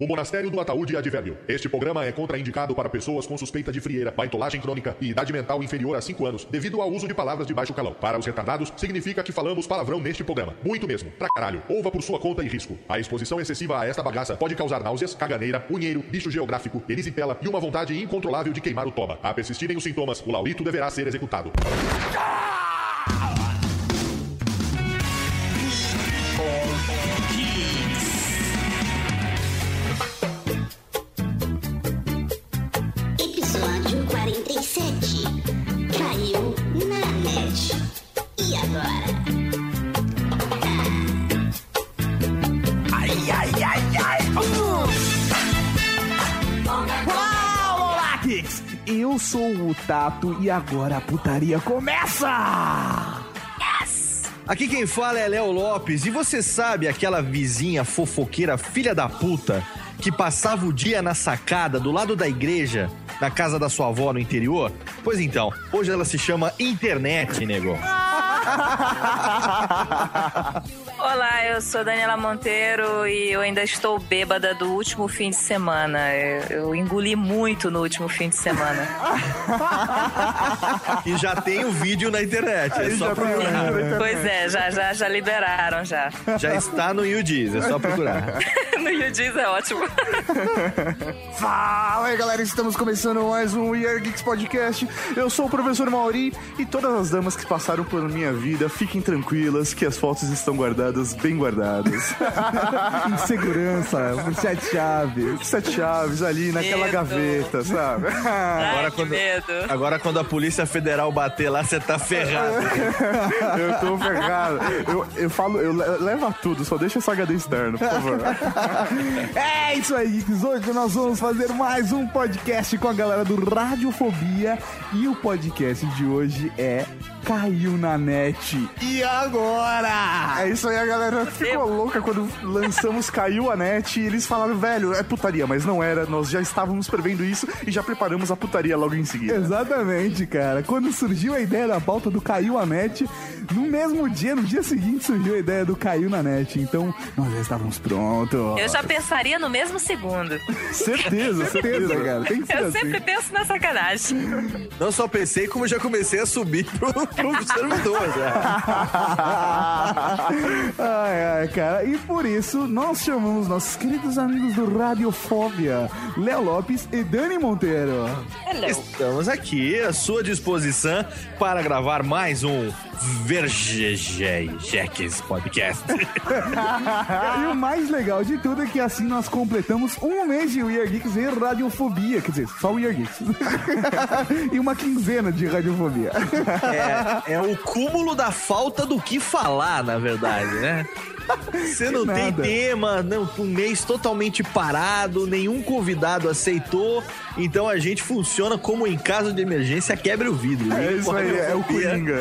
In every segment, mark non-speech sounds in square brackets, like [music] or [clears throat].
O Monastério do Ataúde Advérbio. Este programa é contraindicado para pessoas com suspeita de frieira, baitolagem crônica e idade mental inferior a 5 anos, devido ao uso de palavras de baixo calão. Para os retardados, significa que falamos palavrão neste programa. Muito mesmo. Pra caralho. Ouva por sua conta e risco. A exposição excessiva a esta bagaça pode causar náuseas, caganeira, unheiro, bicho geográfico, erisipela e uma vontade incontrolável de queimar o toba. A persistirem os sintomas, o laurito deverá ser executado. Episódio sou o Tato e agora a putaria começa! Aqui quem fala é Léo Lopes e você sabe aquela vizinha fofoqueira filha da puta que passava o dia na sacada do lado da igreja, na casa da sua avó no interior? Pois então, hoje ela se chama internet, nego. [laughs] Olá, eu sou Daniela Monteiro e eu ainda estou bêbada do último fim de semana. Eu, eu engoli muito no último fim de semana. [laughs] E já tem o vídeo na internet, é só procurar. pois é, já, já, já liberaram já. Já está no YouDiz, é só procurar. [laughs] no YouDiz é ótimo. [laughs] Fala aí, galera, estamos começando mais um We Are Geeks Podcast. Eu sou o professor Mauri e todas as damas que passaram por minha vida, fiquem tranquilas que as fotos estão guardadas, bem guardadas. em [laughs] segurança, por sete chaves. Sete chaves ali naquela Medo. gaveta, sabe? [laughs] Ai, que quando- medo. Agora quando a Polícia Federal bater lá, você tá ferrado. [laughs] eu tô ferrado. Eu, eu falo, eu le- leva tudo, só deixa esse HD externo, por favor. é isso aí, Geeks. Hoje nós vamos fazer mais um podcast com a galera do Radiofobia. E o podcast de hoje é Caiu na Net. E agora? É isso aí, a galera ficou louca quando lançamos Caiu a Net. E eles falaram, velho, é putaria, mas não era. Nós já estávamos prevendo isso e já preparamos a putaria logo em seguida. Exatamente, cara. Quando surgiu a ideia da pauta do Caiu a Net, no mesmo dia, no dia seguinte, surgiu a ideia do Caiu na Net. Então, nós já estávamos prontos. Eu já pensaria no mesmo segundo. Certeza, [laughs] certeza, cara. Tem que ser Eu assim. sempre penso na sacanagem. Não só pensei, como já comecei a subir pro, pro servidor já. [laughs] ai, ai, cara. E por isso, nós chamamos nossos queridos amigos do Radiofobia, Léo Lopes e Dani Monteiro. Hello. Estamos aqui à sua disposição para gravar mais um Vergejeques Podcast. [laughs] E o mais legal de tudo é que assim nós completamos um mês de We Are Geeks e Radiofobia. Quer dizer, só We Are Geeks. [laughs] e uma quinzena de Radiofobia. É, é o cúmulo da falta do que falar, na verdade, né? Você não tem nada. tema, não, um mês totalmente parado, nenhum convidado aceitou, então a gente funciona como em caso de emergência, quebre o vidro. É isso aí, é o. Coringa.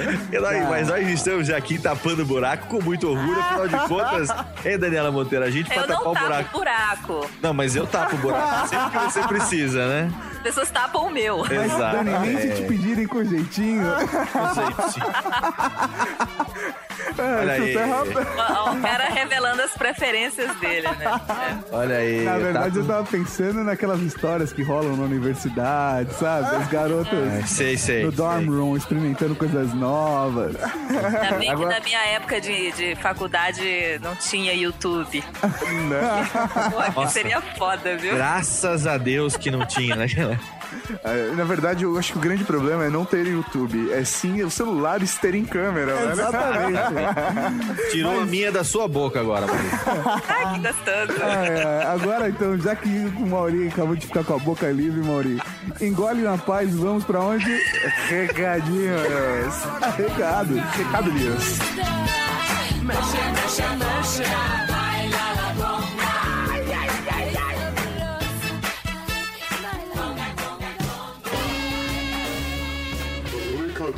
Mas nós estamos aqui tapando buraco com muito orgulho, afinal de contas. [laughs] Hein, Daniela Monteiro, a gente Eu pra tapar o tapo buraco. buraco. Não, mas eu tapo o buraco sempre que você precisa, né? As pessoas tapam o meu. Exato. Dani, nem se te pedirem com jeitinho. Gente, [laughs] Olha aí. Ó, O cara revelando as preferências dele, né? [laughs] Olha aí. Na verdade, tá eu tava pensando naquelas histórias que rolam na universidade, sabe? As garotas É, sei, sei, no dorm sei. room experimentando coisas novas. Ainda bem Agora- que na minha época de, de faculdade não tinha YouTube. [laughs] Pô, aqui Nossa. seria foda, viu? Graças a Deus que não tinha, né? É, Na verdade, eu acho que o grande problema é não ter YouTube. É sim os celulares terem câmera, né? Exatamente. Tirou a minha da sua boca agora. [laughs] Ai, que gostoso. É, é, agora então, já que o Mauri acabou de ficar com a boca livre, Mauri, engole na paz, vamos pra onde? Recadinhos. Recado. Recado Lias.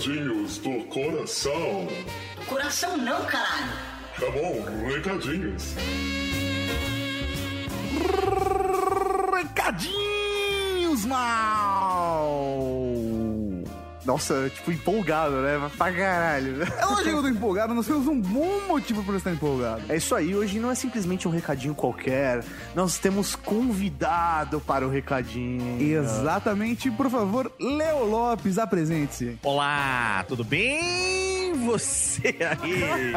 Recadinhos do coração. Coração não, caralho. Tá bom, recadinhos. Recadinhos, mal! Nossa, tipo, empolgado, né? Pra caralho. É lógico que eu tô empolgado, nós temos um bom motivo pra estar empolgado. É isso aí, hoje não é simplesmente um recadinho qualquer. Nós temos convidado para o recadinho. Exatamente, por favor, Leo Lopes, apresente-se. Olá, tudo bem? Você aí,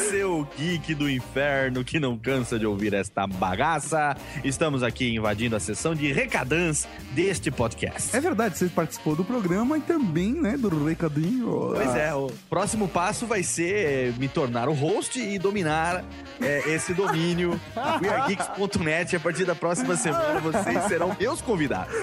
[laughs] seu geek do inferno que não cansa de ouvir esta bagaça. Estamos aqui invadindo a sessão de recadãs deste podcast. É verdade, você participou do programa e também, né, do recadinho. Pois é, o próximo passo vai ser me tornar o host e dominar é, esse domínio. [laughs] WeAreGeeks.net. A partir da próxima semana vocês serão meus convidados. [laughs]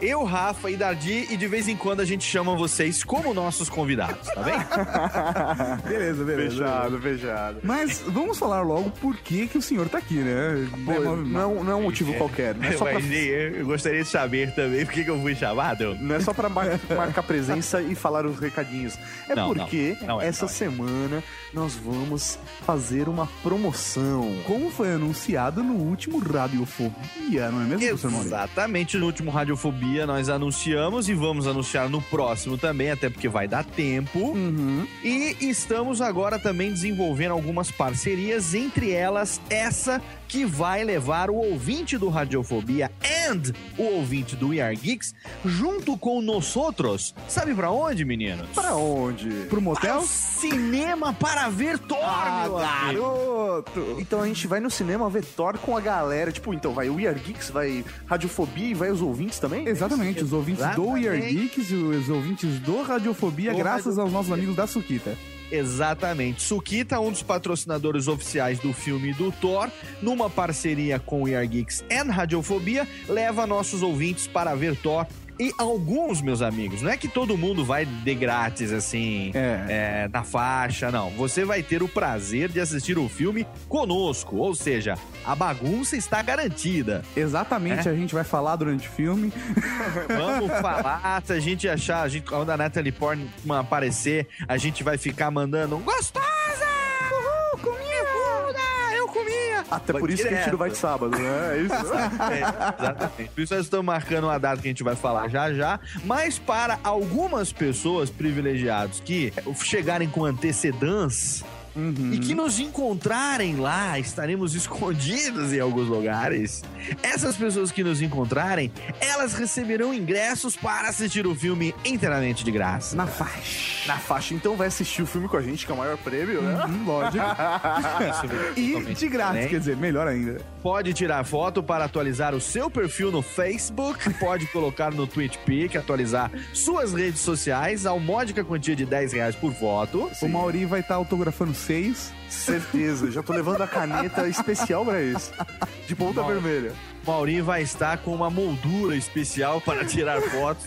Eu, Rafa e Dardi, e de vez em quando a gente chama vocês como nossos convidados, tá bem? [laughs] Beleza, beleza. Fechado, fechado. Mas vamos falar logo por que, que o senhor tá aqui, né? Pô, não, é um- não é um motivo qualquer. Não é só pra, Mas eu gostaria de saber também por que que eu fui chamado. não é só pra mar- marcar presença e falar os recadinhos. É Não, porque não. Não é, essa é. semana nós vamos fazer uma promoção. Como foi anunciado no último Radiofobia, não é mesmo, professor Maurício? Exatamente, no último Radiofobia nós anunciamos e vamos anunciar no próximo também, até porque vai dar tempo. Uhum. E estamos agora também desenvolvendo algumas parcerias, entre elas essa que vai levar o ouvinte do Radiofobia and o ouvinte do We Are Geeks junto com nós outros. Sabe pra onde, meninos? Pra onde? Pro motel? Ao cinema para ver Thor, Ah, meu amigo. garoto! Então a gente vai no cinema ver Thor com a galera. Tipo, então vai o We Are Geeks, vai Radiofobia e vai os ouvintes também? Exatamente, os ouvintes do We Are Exatamente. Geeks e os ouvintes do Radiofobia, Do graças aos nossos Radiofobia. amigos da Suquita. Exatamente. Sukita, um dos patrocinadores oficiais do filme do Thor, numa parceria com o Geeks and Radiofobia, leva nossos ouvintes para ver Thor. E alguns, meus amigos, não é que todo mundo vai de grátis, assim, É. é, na faixa, não. Você vai ter o prazer de assistir o filme conosco, ou seja, a bagunça está garantida. Exatamente, É? a gente vai falar durante o filme. [laughs] Vamos falar, se a gente achar, a gente, quando a Natalie Portman aparecer, a gente vai ficar mandando um gostosa! Até por isso que a gente não vai de sábado, né? É isso. [laughs] É, exatamente. Por isso nós estamos marcando uma data que a gente vai falar já já. Mas para algumas pessoas privilegiadas que chegarem com antecedência e que nos encontrarem lá, estaremos [laughs] escondidos em alguns lugares. Essas pessoas que nos encontrarem, elas receberão ingressos para assistir o filme inteiramente de graça. Na faixa. Na faixa, então vai assistir o filme com a gente, que é o maior prêmio, né? Hum, [laughs] lógico. e de Também. quer dizer, melhor ainda. Pode tirar foto para atualizar o seu perfil no Facebook, pode colocar no TwitchPic, atualizar suas redes sociais ao módica quantia de 10 reais por foto. O Mauri vai estar autografando seis. Certeza. Já tô levando a caneta especial pra isso. De ponta vermelha. Mauri vai estar com uma moldura especial para tirar fotos.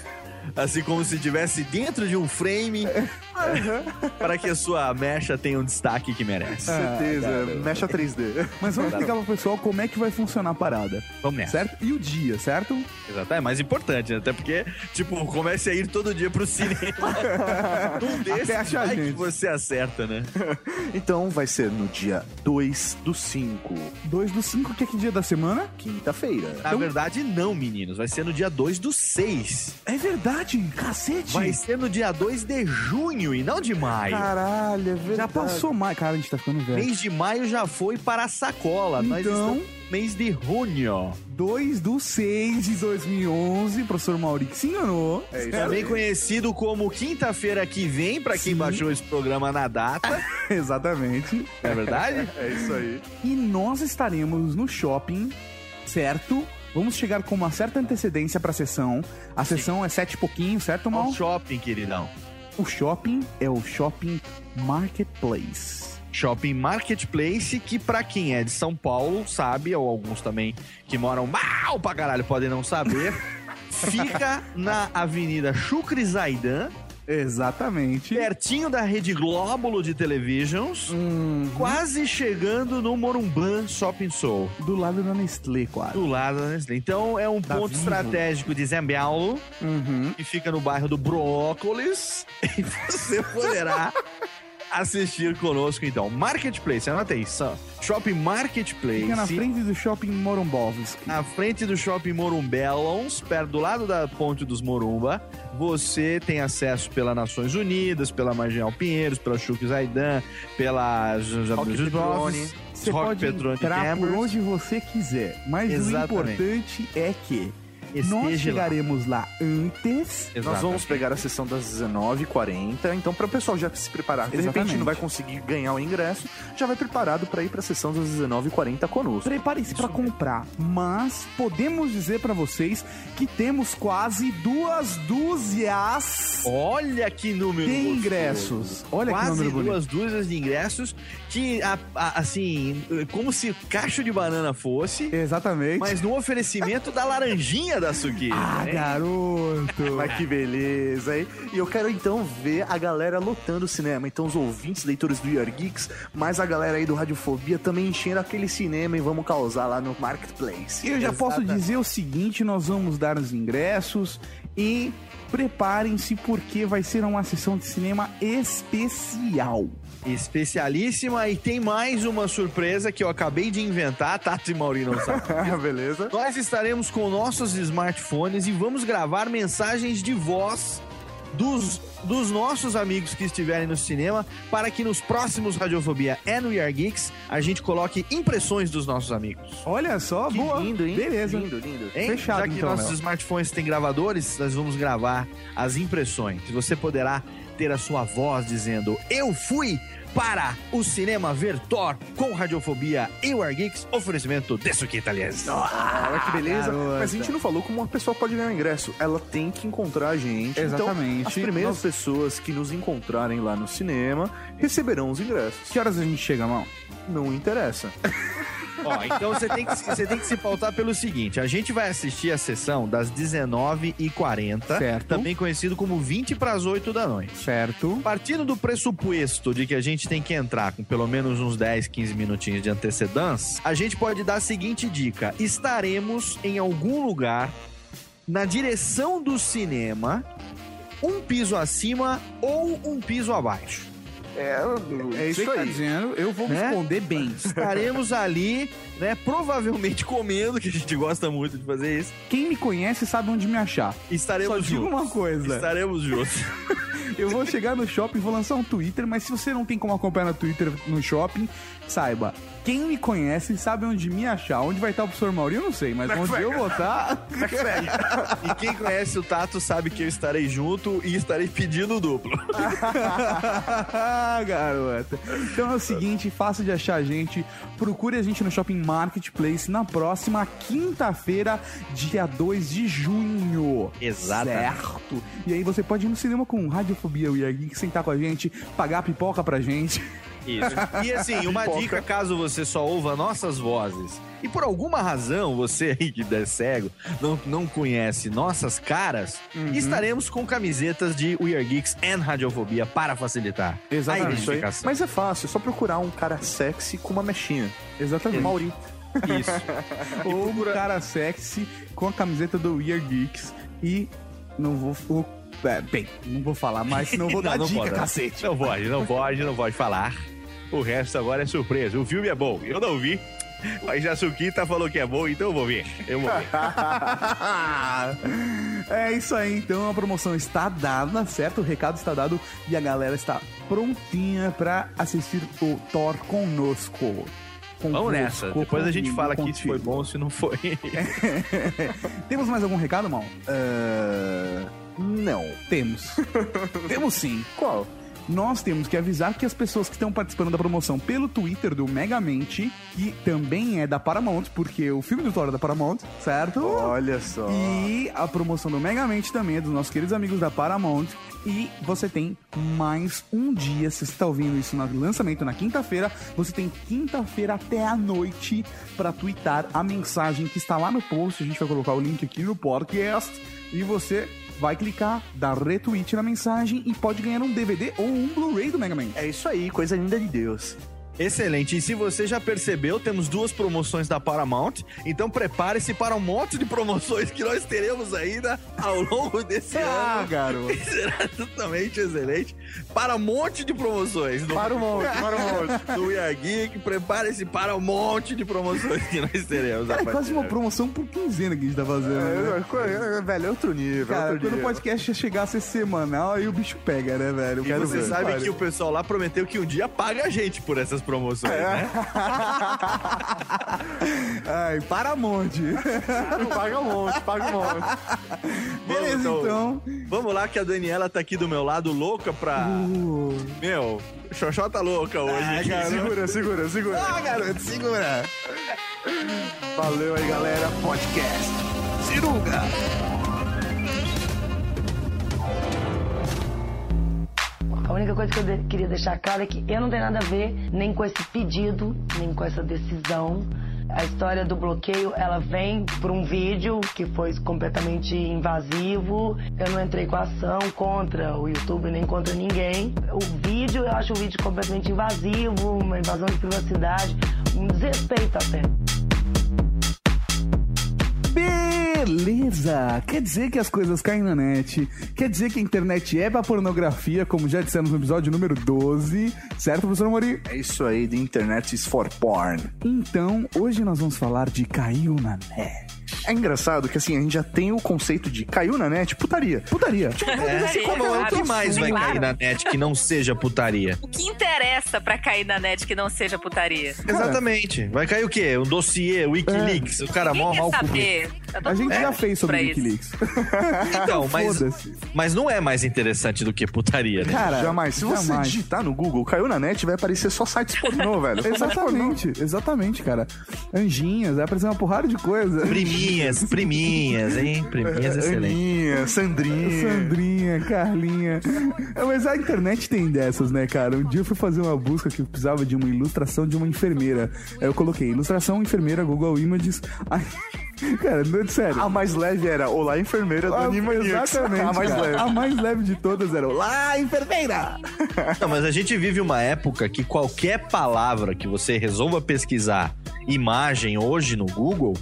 Assim como se estivesse dentro de um frame [laughs] para que a sua mecha tenha um destaque que merece. Certeza. Mecha 3D. Mas vamos explicar pro pessoal como é que vai funcionar a parada. Vamos nessa. Certo? E o dia, certo? Exato, é mais importante, né? Até porque, tipo, comece a ir todo dia pro cinema. [laughs] um desses Até vai que você acerta, né? [laughs] Então vai ser no dia 2 do 5, 2 do 5, que é que dia da semana? quinta-feira. Na verdade, não, meninos. Vai ser no dia 2 do 6. É verdade, cacete. Vai ser no dia 2 de junho e não de maio. Caralho, é verdade. Já passou mais. Cara, a gente tá ficando velho. Mês de maio já foi para a sacola. Nós Então- estamos no mês de junho. 2 do 6 de 2011, professor Mauri que se enganou. É isso Também aí. conhecido como quinta-feira que vem, para quem Sim. baixou esse programa na data. [laughs] Exatamente. É verdade? [laughs] É isso aí. E nós estaremos no shopping, certo? Vamos chegar com uma certa antecedência pra sessão. A sessão é sete e pouquinho, certo, Mal? Ao shopping, queridão. O shopping é o Shopping Marketplace. Shopping Marketplace, que pra quem é de São Paulo sabe, ou alguns também que moram mal pra caralho podem não saber, [laughs] fica na Avenida Chucre Zaidan, Exatamente. pertinho da Rede Glóbulo de Televisions, Hum, quase chegando no Morumbã Shopping Soul. do lado da Nestlé, quase. Do lado da Nestlé. Então é um Da ponto Vivo. estratégico de Paulo, Uhum. que fica no bairro do Brócolis, [laughs] e você poderá assistir conosco, então. Marketplace, anota aí. Shopping Marketplace. Fica na frente do shopping Morumbovski. na frente do shopping Morumbellons, perto do lado da ponte dos Morumba, você tem acesso pela Nações Unidas, pela Marginal Pinheiros, pela Chuck Zaidan, pela Rock Petrone. Você Rock pode Petrone entrar por onde você quiser. Mas Exatamente. o importante é que Esteja lá. chegaremos lá antes. Nós vamos pegar a sessão das 19h40, então para o pessoal já se preparar. De repente Exatamente. não vai conseguir ganhar o ingresso, já vai preparado para ir para a sessão das 19h40 conosco. Prepare-se para comprar, mas podemos dizer para vocês que temos quase duas dúzias Olha que número de gostoso. ingressos. Olha que Quase número bonito. duas dúzias de ingressos que, a- a- assim, como se cacho de banana fosse, Exatamente. mas no oferecimento da laranjinha da Suquita. Ah, hein? garoto. Mas que beleza, hein? E eu quero então ver a galera lotando o cinema. Então, os ouvintes, leitores do Year Geeks, mais a galera aí do Radiofobia também enchendo aquele cinema e vamos causar lá no Marketplace. Eu já posso Exatamente. dizer o seguinte: nós vamos dar os ingressos e preparem-se porque vai ser uma sessão de cinema especial. Especialíssima e tem mais uma surpresa que eu acabei de inventar, Tato e Mauri não [laughs] sabem. Beleza? Nós estaremos com nossos smartphones e vamos gravar mensagens de voz dos, dos nossos amigos que estiverem no cinema para que nos próximos Radiofobia e no Year Geeks a gente coloque impressões dos nossos amigos. Olha só, Que boa. lindo, hein? Beleza. Lindo, lindo. Hein? Fechado, Já que então, nossos Léo. smartphones têm gravadores, nós vamos gravar as impressões. Você poderá ter a sua voz dizendo: Eu fui para o cinema ver Thor com Radiofobia e o Year Geeks, oferecimento de Suquita Aliás. Olha que beleza. garota. Mas a gente não falou como uma pessoa pode ganhar o ingresso. Ela tem que encontrar a gente. Exatamente. Então, as primeiras Nós- pessoas que nos encontrarem lá no cinema receberão os ingressos. Que horas a gente chega, mão? Não interessa. [laughs] Ó, então você tem, que, você tem que se pautar pelo seguinte: a gente vai assistir a sessão das 19h40, Certo. também conhecido como 20 para as 8 da noite. Certo. Partindo do pressuposto de que a gente tem que entrar com pelo menos uns 10, 15 minutinhos de antecedência, a gente pode dar a seguinte dica: estaremos em algum lugar na direção do cinema, um piso acima ou um piso abaixo. É, É isso que tá dizendo. Eu vou Né? responder bem. Estaremos ali, né, provavelmente comendo, que a gente gosta muito de fazer isso. Quem me conhece sabe onde me achar. Estaremos Só digo juntos. uma coisa. Estaremos juntos. [laughs] Eu vou chegar no shopping, vou lançar um Twitter, mas se você não tem como acompanhar no Twitter no shopping, saiba, quem me conhece sabe onde me achar. Onde vai estar o professor Mauri, eu não sei, mas onde eu vou estar. [laughs] e quem conhece o Tato sabe que eu estarei junto e estarei pedindo o duplo. Ah, [laughs] garota. Então é o seguinte, fácil de achar a gente. Procure a gente no Shopping Marketplace na próxima quinta-feira, dia 2 de junho. Exatamente. Certo. E aí você pode ir no cinema com Radiofobia We Are Geek, sentar com a gente, pagar a pipoca pra gente. Isso. E assim, uma dica caso você só ouva nossas vozes e por alguma razão você aí que é cego não, não conhece nossas caras, estaremos com camisetas de We Are Geeks and Radiofobia para facilitar Exatamente. a identificação. Mas é fácil, é só procurar um cara sexy com uma mechinha. Exatamente. Mauri. Isso. [laughs] Ou um cara sexy com a camiseta do We Are Geeks e não vou... é, bem, não vou falar mais, senão eu vou [laughs] dar não dica, pode, cacete. Não pode, não pode, não pode falar. O resto agora é surpresa. O filme é bom. Eu não vi. Mas a Suquita falou que é bom, então eu vou ver. Eu vou ver. [laughs] é isso aí, então a promoção está dada, certo? O recado está dado e a galera está prontinha pra assistir o Thor conosco. Vamos nessa. Convosco, Depois a gente fala aqui se foi bom ou se não foi. [laughs] Temos mais algum recado, mal? Ah, não. Temos. [laughs] Temos sim. Qual? Nós temos que avisar que as pessoas que estão participando da promoção pelo Twitter do Megamente, que também é da Paramount, porque o filme do Thor é da Paramount, certo? Olha só. E a promoção do Megamente também é dos nossos queridos amigos da Paramount. E você tem mais um dia, se você está ouvindo isso no lançamento na quinta-feira, você tem quinta-feira até a noite para twittar a mensagem que está lá no post. A gente vai colocar o link aqui no podcast. E você vai clicar, dar retweet na mensagem e pode ganhar um DVD ou um Blu-ray do Mega Man. É isso aí, coisa linda de Deus. Excelente. E se você já percebeu, temos duas promoções da Paramount. Então prepare-se para um monte de promoções que nós teremos ainda ao longo desse [laughs] Ah, ano. garoto. [laughs] Será totalmente excelente. Para um monte de promoções. No, Para um monte, para um monte. no We Geek, prepare-se para um monte de promoções que nós teremos. Cara, é quase uma promoção por quinzena que a gente tá fazendo. né? É, é, velho, é outro nível. Cara, outro quando o podcast chegar a ser semanal, aí o bicho pega, né, velho? Eu E você ver. sabe que o pessoal lá prometeu que um dia paga a gente por essas promoções, né? [laughs] Ai, para monte. Paga um monte, paga um monte. [laughs] Beleza, então. Vamos lá que a Daniela tá aqui do meu lado, louca pra... Uh. Meu, Xoxota louca hoje. aqui. Segura, segura, segura. Ah, garoto, segura. Valeu aí, galera. Podcast. Ciruga. A única coisa que eu de- queria deixar claro é que eu não tenho nada a ver nem com esse pedido, nem com essa decisão. A história do bloqueio, ela vem por um vídeo que foi completamente invasivo. Eu não entrei com ação contra o YouTube nem contra ninguém. O vídeo, eu acho o vídeo completamente invasivo, uma invasão de privacidade, um desrespeito até. Beleza! Quer dizer que as coisas caem na net, quer dizer que a internet é pra pornografia, como já dissemos no episódio número 12, certo, professor Mori? É isso aí, the internet is for porn. Então, hoje nós vamos falar de Caiu na Net. É engraçado que assim, a gente já tem o conceito de caiu na net, putaria. Putaria. [laughs] É, como, o que mais vai Claro. cair na net que não seja putaria? O que interessa pra cair na net que não seja putaria? Exatamente. Vai cair o quê? Um dossiê, Wikileaks, o cara mó mal saber. A gente já fez sobre. Wikileaks. [laughs] Então, [laughs] mas, mas não é mais interessante do que putaria, né? Cara, jamais. Se você jamais. digitar no Google, caiu na net, vai aparecer só sites pornô, velho. Exatamente, exatamente, cara. Anjinhas, vai aparecer uma porrada de coisa. Priminhas, priminhas, hein? Priminhas excelente. Aninha, Sandrinha. Sandrinha, Carlinha. É, Mas a internet tem dessas, né, cara? Um dia eu fui fazer uma busca que eu precisava de uma ilustração de uma enfermeira. Aí eu coloquei ilustração enfermeira Google Images. Aí, cara, não é sério. A mais leve era Olá, enfermeira do Ah, Animaniacs. Exatamente. A mais cara. leve. A mais leve de todas era Olá, enfermeira! Não, mas a gente vive uma época que qualquer palavra que você resolva pesquisar imagem hoje no Google,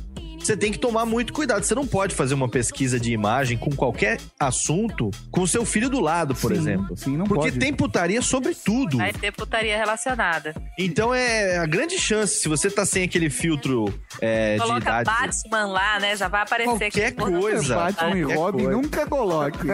você tem que tomar muito cuidado. Você não pode fazer uma pesquisa de imagem com qualquer assunto com o seu filho do lado, por Sim, exemplo. sim, não Porque pode. tem putaria sobre tudo. Vai ter putaria relacionada. Então é a grande chance, se você tá sem aquele filtro é, de Coloca idade. Batman lá, né? Já vai aparecer Qualquer coisa. Batman e Robin coisa. nunca coloque. [laughs]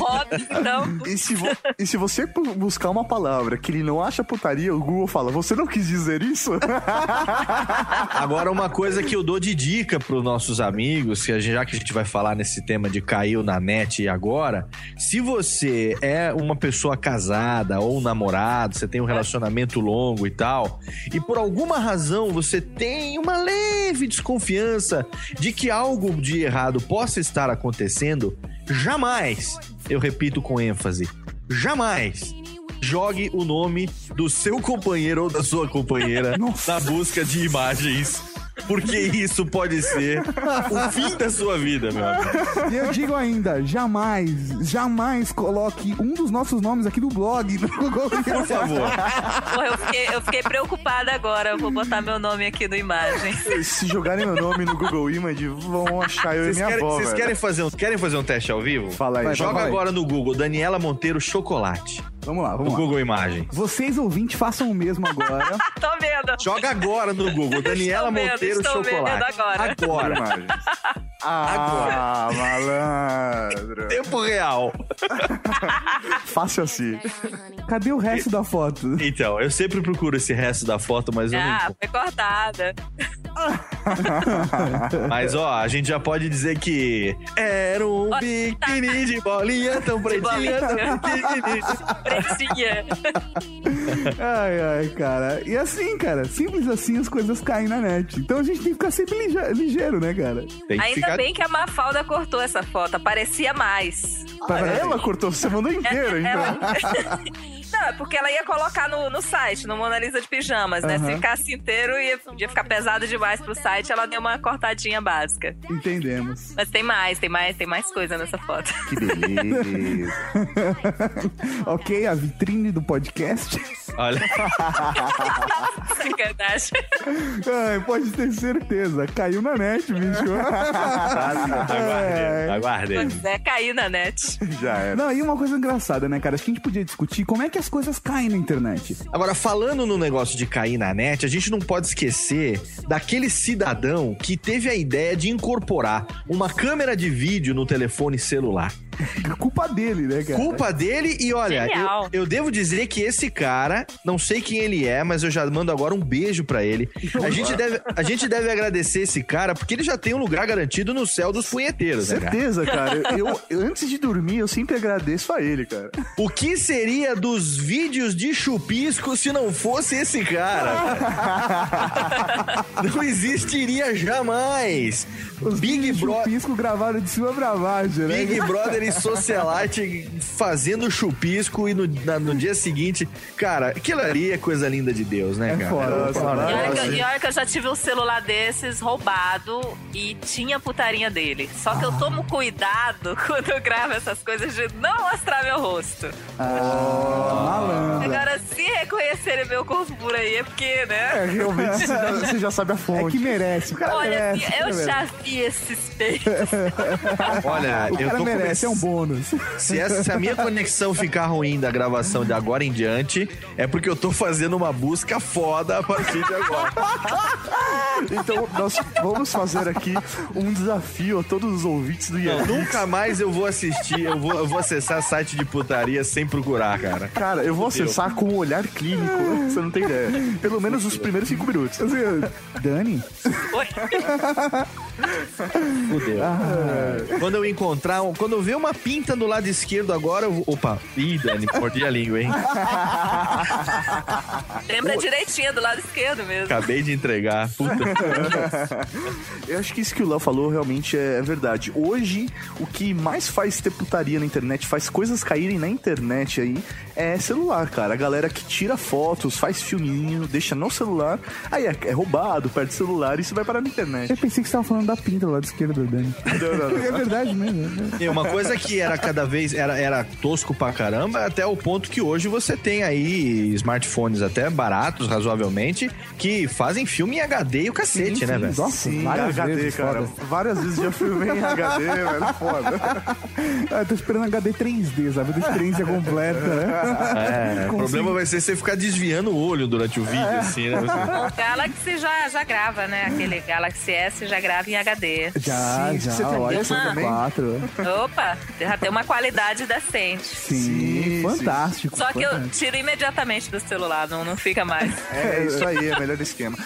Óbvio, então. E se, vo- e se você bu- buscar uma palavra que ele não acha putaria, o Google fala, você não quis dizer isso? [laughs] Agora, uma coisa que eu dou de dica pros nossos amigos, que já que a gente vai falar nesse tema de caiu na net e agora, se você é uma pessoa casada ou um namorado, você tem um relacionamento longo e tal, e por alguma razão você tem uma leve desconfiança de que algo de errado possa estar acontecendo, jamais, eu repito com ênfase, jamais jogue o nome do seu companheiro ou da sua companheira na busca de imagens. Porque isso pode ser o fim da sua vida, meu amigo. E eu digo ainda, jamais, jamais coloque um dos nossos nomes aqui no blog. No [laughs] Google. Por favor. Porra, eu fiquei, eu fiquei preocupada agora. Eu vou botar meu nome aqui no imagem. se jogarem meu nome no Google Image, vão achar eu e minha querem, avó, vocês querem fazer um, querem fazer um teste ao vivo? Fala aí. Vai, Joga vai. agora no Google Daniela Monteiro Chocolate. Vamos lá, No vamos lá. Google Imagens. Vocês ouvintes façam o mesmo agora. [laughs] Tô vendo. Joga agora no Google Daniela vendo, Monteiro estou vendo Chocolate. agora. Agora. Ah, malandro. Tempo real. [laughs] Fácil assim. Cadê o resto da foto? Então, eu sempre procuro esse resto da foto, mas eu não Ah, foi cortada. [laughs] Mas ó, a gente já pode dizer que era um biquíni de bolinha tão pretinha, tão. Pretinha. Ai, ai, cara. E assim, cara, simples assim as coisas caem na net. Então a gente tem que ficar sempre lige- ligeiro, né, cara? Tem que Ainda ficar bem que a Mafalda cortou essa foto. Aparecia mais. Ah, ela cortou, você mandou inteiro, então. Ela... [laughs] [laughs] Não, é porque ela ia colocar no, no site, no Mona Lisa de pijamas, né? Aham. Se ficasse inteiro, ia, ia ficar pesado demais pro site. Ela deu uma cortadinha básica. Entendemos. Mas tem mais, tem mais, tem mais coisa nessa foto. Que beleza. [laughs] ok, a vitrine do podcast. Olha, Sacanagem. Ai, pode ter certeza. Caiu na net, bicho. aguardem, aguardem. Pois é, caiu na net. Já era. Não, e uma coisa engraçada, né, cara? Acho que a gente podia discutir como é que as coisas caem na internet. Agora, falando no negócio de cair na net, a gente não pode esquecer daquele cidadão que teve a ideia de incorporar uma câmera de vídeo no telefone celular. Culpa dele, né, cara? Culpa dele e olha, eu, eu devo dizer que esse cara, não sei quem ele é, mas eu já mando agora um beijo pra ele. A gente deve, a gente deve agradecer esse cara porque ele já tem um lugar garantido no céu dos punheteiros, né, cara? Certeza, cara. Eu, eu- antes de dormir, eu sempre agradeço a ele, cara. O que seria dos vídeos de chupisco se não fosse esse cara? cara? [laughs] não existiria jamais. Os Big Brother. chupisco gravaram de cima pra baixo, né? Big Brother e Socialite fazendo chupisco e no, na- no dia seguinte, cara, aquilo ali é coisa linda de Deus, né, É cara? foda, Eu é foda. E olha, que, nossa, e olha que eu já tive um celular desses roubado e tinha putarinha dele. Só que eu tomo cuidado [laughs] quando eu gravo essas coisas de não mostrar meu rosto. Malandro. Agora, se reconhecerem meu corpo por aí, é porque, né? É, realmente, você já, você já sabe a É fonte. que merece, o cara Olha, merece. assim, o cara eu merece. já vi esses [laughs] peitos. Olha, O eu cara tô merece, é um começando- bônus. Se, essa- se a minha conexão ficar ruim da gravação de agora em diante, é porque eu tô fazendo uma busca foda a partir de agora. [laughs] Então, nós vamos fazer aqui um desafio a todos os ouvintes do IEM. nunca mais eu vou assistir, eu vou, eu vou acessar site de putaria sem procurar, cara. Cara, eu vou acessar com um olhar clínico, [laughs] você não tem ideia. Pelo menos os primeiros cinco minutos. Dani, Oi? Fudeu. Quando eu encontrar, quando eu ver uma pinta do lado esquerdo agora, eu vou... Opa, ih, Dani, mordi a língua, hein? Lembra direitinho do lado esquerdo mesmo. Acabei de entregar. Puta. Eu acho que isso que o Léo falou realmente é, é verdade. Hoje, o que mais faz ter putaria na internet, faz coisas caírem na internet aí, é celular, cara. A galera que tira fotos, faz filminho, deixa no celular, aí é, é roubado, perde celular e isso vai parar na internet. eu pensei que você tava falando da pinta do lado esquerdo, Dani. [laughs] Não, não, não. É verdade mesmo. né? E uma coisa que era cada vez era, era tosco pra caramba, até o ponto que hoje você tem aí smartphones até baratos, razoavelmente, que fazem filme em HD e o cacete, Sim, né, velho? Nossa, Sim, várias HD, vezes, cara. foda. Várias vezes já filmei em HD, velho. Foda. [laughs] Ah, eu tô esperando HD 3D, sabe? Da experiência completa, né? É, [laughs] o problema vai ser você ficar desviando o olho durante o vídeo, assim, né? O Galaxy já, já grava, né? Aquele Galaxy S já grava em HD. Já, Sim, já. você tem também? 4. Opa, já tem uma qualidade decente. Sim, Sim, fantástico. Só que eu fantástico. tiro imediatamente do celular, não, não fica mais. É, é isso aí, é o melhor esquema.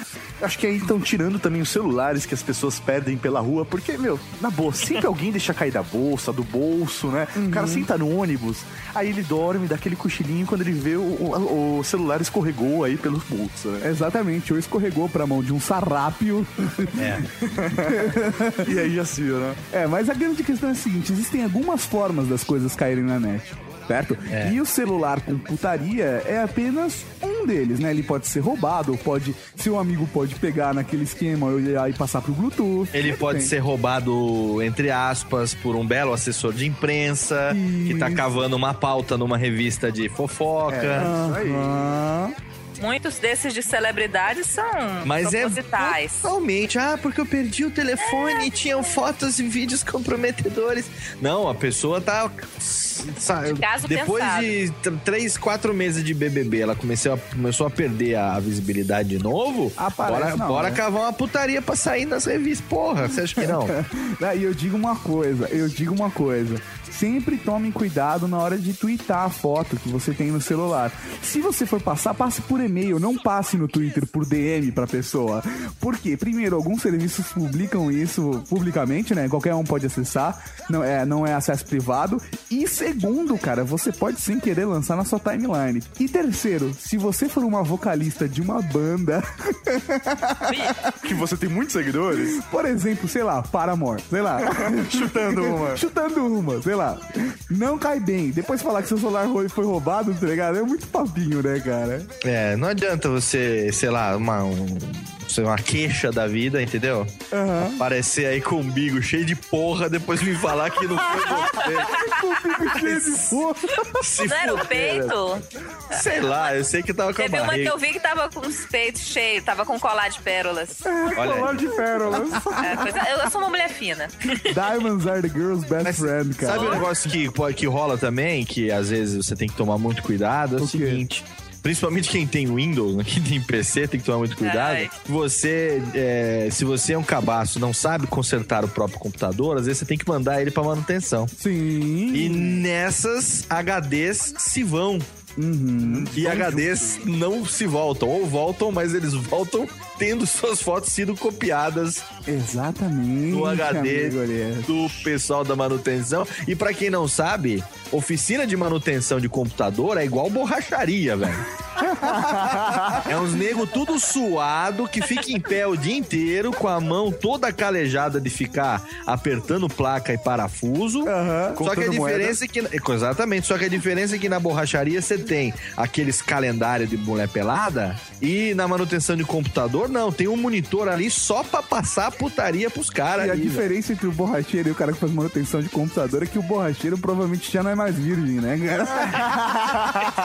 Acho que aí estão tirando também os celulares que as pessoas perdem pela rua, porque, meu, na boa, sempre [laughs] alguém deixa cair da bolsa, do bolso, né? O cara senta no ônibus, aí ele dorme, dá aquele cochilinho quando ele vê o, o- o celular escorregou aí pelos bolsos, né? Exatamente, ou escorregou pra mão de um sarrápio. [laughs] [laughs] E aí já se viu, né? É, mas a grande questão é a seguinte: existem algumas formas das coisas caírem na net. Certo? E o celular com putaria é apenas um deles, né? Ele pode ser roubado, ou pode. Seu amigo pode pegar naquele esquema e passar pro Bluetooth. Ele pode tem. ser roubado, entre aspas, por um belo assessor de imprensa que tá Isso. cavando uma pauta numa revista de fofoca. Isso aí. Muitos desses de celebridades são Mas é propositais. totalmente. Ah, porque eu perdi o telefone e tinham fotos e vídeos comprometedores. Não, a pessoa tá. sa- caso Depois pensado. de tr- três, quatro meses de BBB, ela começou a, começou a perder a visibilidade de novo. Aparece bora na bora hora. cavar uma putaria pra sair nas revistas. Porra, você acha que não? [laughs] E eu digo uma coisa, eu digo uma coisa. Sempre tome cuidado na hora de twittar a foto que você tem no celular. Se você for passar, passe por e-mail, não passe no Twitter por DM pra pessoa. Por quê? Primeiro, alguns serviços publicam isso publicamente, né? Qualquer um pode acessar, não é, não é acesso privado. E segundo, cara, você pode sem querer lançar na sua timeline. E terceiro, se você for uma vocalista de uma banda, [laughs] Que você tem muitos seguidores, por exemplo, sei lá, Paramore, sei lá. [laughs] chutando uma. [laughs] Chutando uma, sei lá. Não cai bem. Depois falar que seu celular foi roubado, tá ligado? É muito papinho, né, cara? É, não adianta você, sei lá, uma, um- sei lá, uma queixa da vida, entendeu? Aparecer aí com o umbigo cheio de porra, depois me falar que não foi você. [laughs] Cheio de porra. Se Não era o peito? Sei lá, eu sei que tava com a Teve uma que barriga. eu vi que tava com os peitos cheios, tava com colar de pérolas. Aí. Colar de pérolas. É, coisa- eu, sou uma mulher fina. Diamonds are the girl's best friend, cara. Sabe um negócio que, que rola também, que às vezes você tem que tomar muito cuidado? É o, O quê? Principalmente quem tem Windows, né, [laughs] quem tem PC, tem que tomar muito cuidado. Ai. Você, é, se você é um cabaço e não sabe consertar o próprio computador, às vezes você tem que mandar ele pra manutenção. Sim. E nessas HDs se vão. Uhum. E HDs não se voltam. Ou voltam, mas eles voltam tendo suas fotos sido copiadas Exatamente. no HD do pessoal da manutenção. E pra quem não sabe, oficina de manutenção de computador é igual borracharia, velho. [laughs] é uns nego tudo suado que fica em pé o dia inteiro com a mão toda calejada de ficar apertando placa e parafuso. Aham. Só que a diferença é que exatamente, só que a diferença é que na borracharia você tem aqueles calendários de mulher pelada e na manutenção de computador não, tem um monitor ali só pra passar a putaria pros caras E a ali, velho. diferença entre o borracheiro e o cara que faz manutenção de computador é que o borracheiro provavelmente já não é mais virgem, né, cara?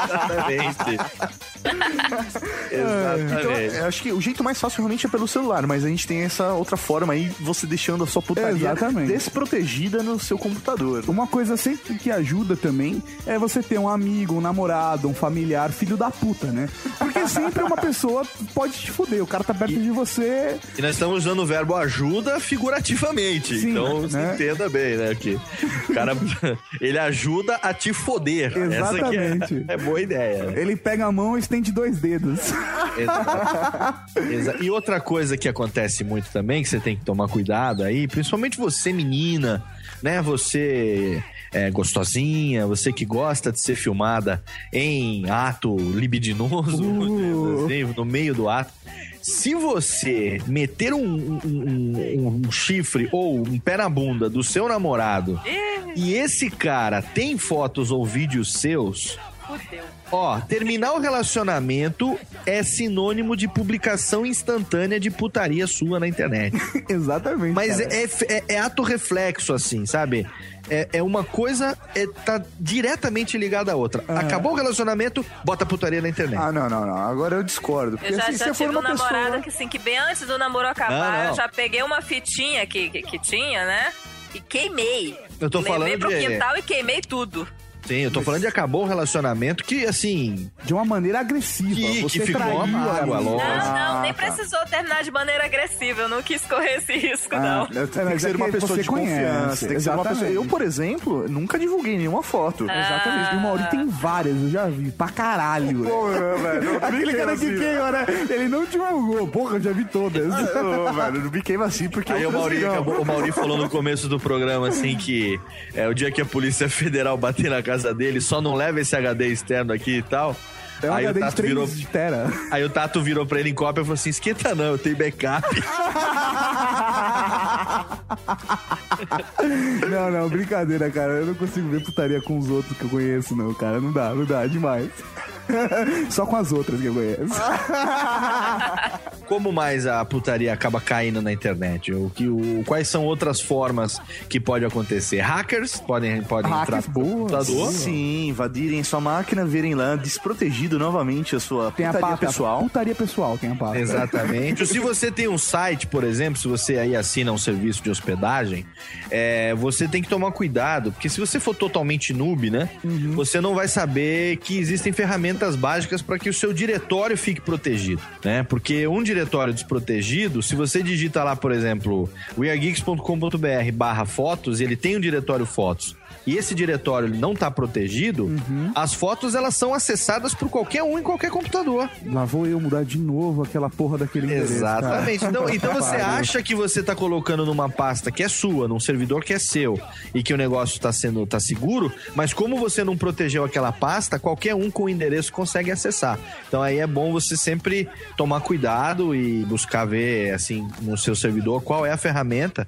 Exatamente. Então, [laughs] Exatamente. eu acho que o jeito mais fácil realmente é pelo celular, mas a gente tem essa outra forma aí, você deixando a sua putaria Exatamente. desprotegida no seu computador. Uma coisa sempre que ajuda também é você ter um amigo, um namorado, um familiar, filho da puta, né? Porque sempre uma pessoa pode te fuder. O cara tá perto de você. E nós estamos usando o verbo ajuda figurativamente. Sim, então né? entenda bem, né? Que o cara, [laughs] ele ajuda a te foder. É, Exatamente. é boa ideia. né? Ele pega a mão e estende dois dedos. Exato. Exa- E outra coisa que acontece muito também, que você tem que tomar cuidado aí, principalmente você, menina, né? Você é, gostosinha, você que gosta de ser filmada em ato libidinoso, Uh. [laughs] assim, no meio do ato. Se você meter um, um- um- um chifre ou um pé na bunda do seu namorado e esse cara tem fotos ou vídeos seus, Fudeu. Ó, terminar o relacionamento é sinônimo de publicação instantânea de putaria sua na internet. [laughs] Exatamente. Mas é, é- é ato reflexo, assim, sabe? É, é uma coisa, é, tá diretamente ligada à outra. Acabou o relacionamento, bota putaria na internet. Ah, não, não, não. Agora eu discordo. Porque Eu já, assim, já tive um uma namorado pessoa... que, assim, que bem antes do namoro acabar, Não, não. eu já peguei uma fitinha que, que, que tinha, né? E queimei. Eu tô Levei falando pro de- quintal e queimei tudo. Sim, eu tô falando de acabou o relacionamento que, assim, De uma maneira agressiva. Que- você que ficou traiu uma mágoa, a lógico. menina. Não, não, nem Ah, tá. precisou terminar de maneira agressiva. Eu não quis correr esse risco, Ah, não. Tem que mas é ser uma pessoa de confiança. Tem que ser uma pessoa... exatamente. Eu, por exemplo, nunca divulguei nenhuma foto. Exatamente. E o Mauri tem várias, eu já vi. Pra caralho. Porra, velho. [laughs] Aquele cara que queima, né? Ele não te julgou. Porra, eu já vi todas. Ô, [laughs] velho, não me queima assim porque Aí eu o Mauri, acabou- o Mauri falou no começo do programa assim que é o dia que a Polícia Federal bater na casa dele, só não leva esse HD externo aqui e tal. É um aí, o HD de Tato 3 virou, tera. aí o Tato virou pra ele em cópia e falou assim: esquenta não, eu tenho backup. [laughs] Não, não, brincadeira, cara. Eu não consigo ver putaria com os outros que eu conheço, não, cara. Não dá, não dá, é demais. [laughs] Só com as outras que eu conheço. [laughs] Como mais a putaria acaba caindo na internet? O que, o, quais são outras formas que pode acontecer? Hackers podem, podem Hackers, entrar no computador. Sim, invadirem sua máquina, verem lá desprotegido novamente a sua Tem a putaria pata pessoal. Putaria pessoal, tem a pata. Exatamente. [laughs] Se você tem um site, por exemplo, se você aí assina um serviço de hospedagem, é, você tem que tomar cuidado, porque se você for totalmente noob, né, você não vai saber que existem ferramentas básicas para que o seu diretório fique protegido, né? Porque um diretório desprotegido, se você digita lá, por exemplo, weargeeks.com.br barra fotos, ele tem um diretório fotos, e esse diretório não está protegido, as fotos elas são acessadas por qualquer um em qualquer computador. Lá vou eu mudar de novo aquela porra daquele endereço. Exatamente. Então, então [laughs] você acha que você tá colocando numa pasta que é sua, num servidor que é seu, e que o negócio tá sendo tá seguro, mas como você não protegeu aquela pasta, qualquer um com o endereço consegue acessar. Então aí é bom você sempre tomar cuidado e buscar ver assim no seu servidor qual é a ferramenta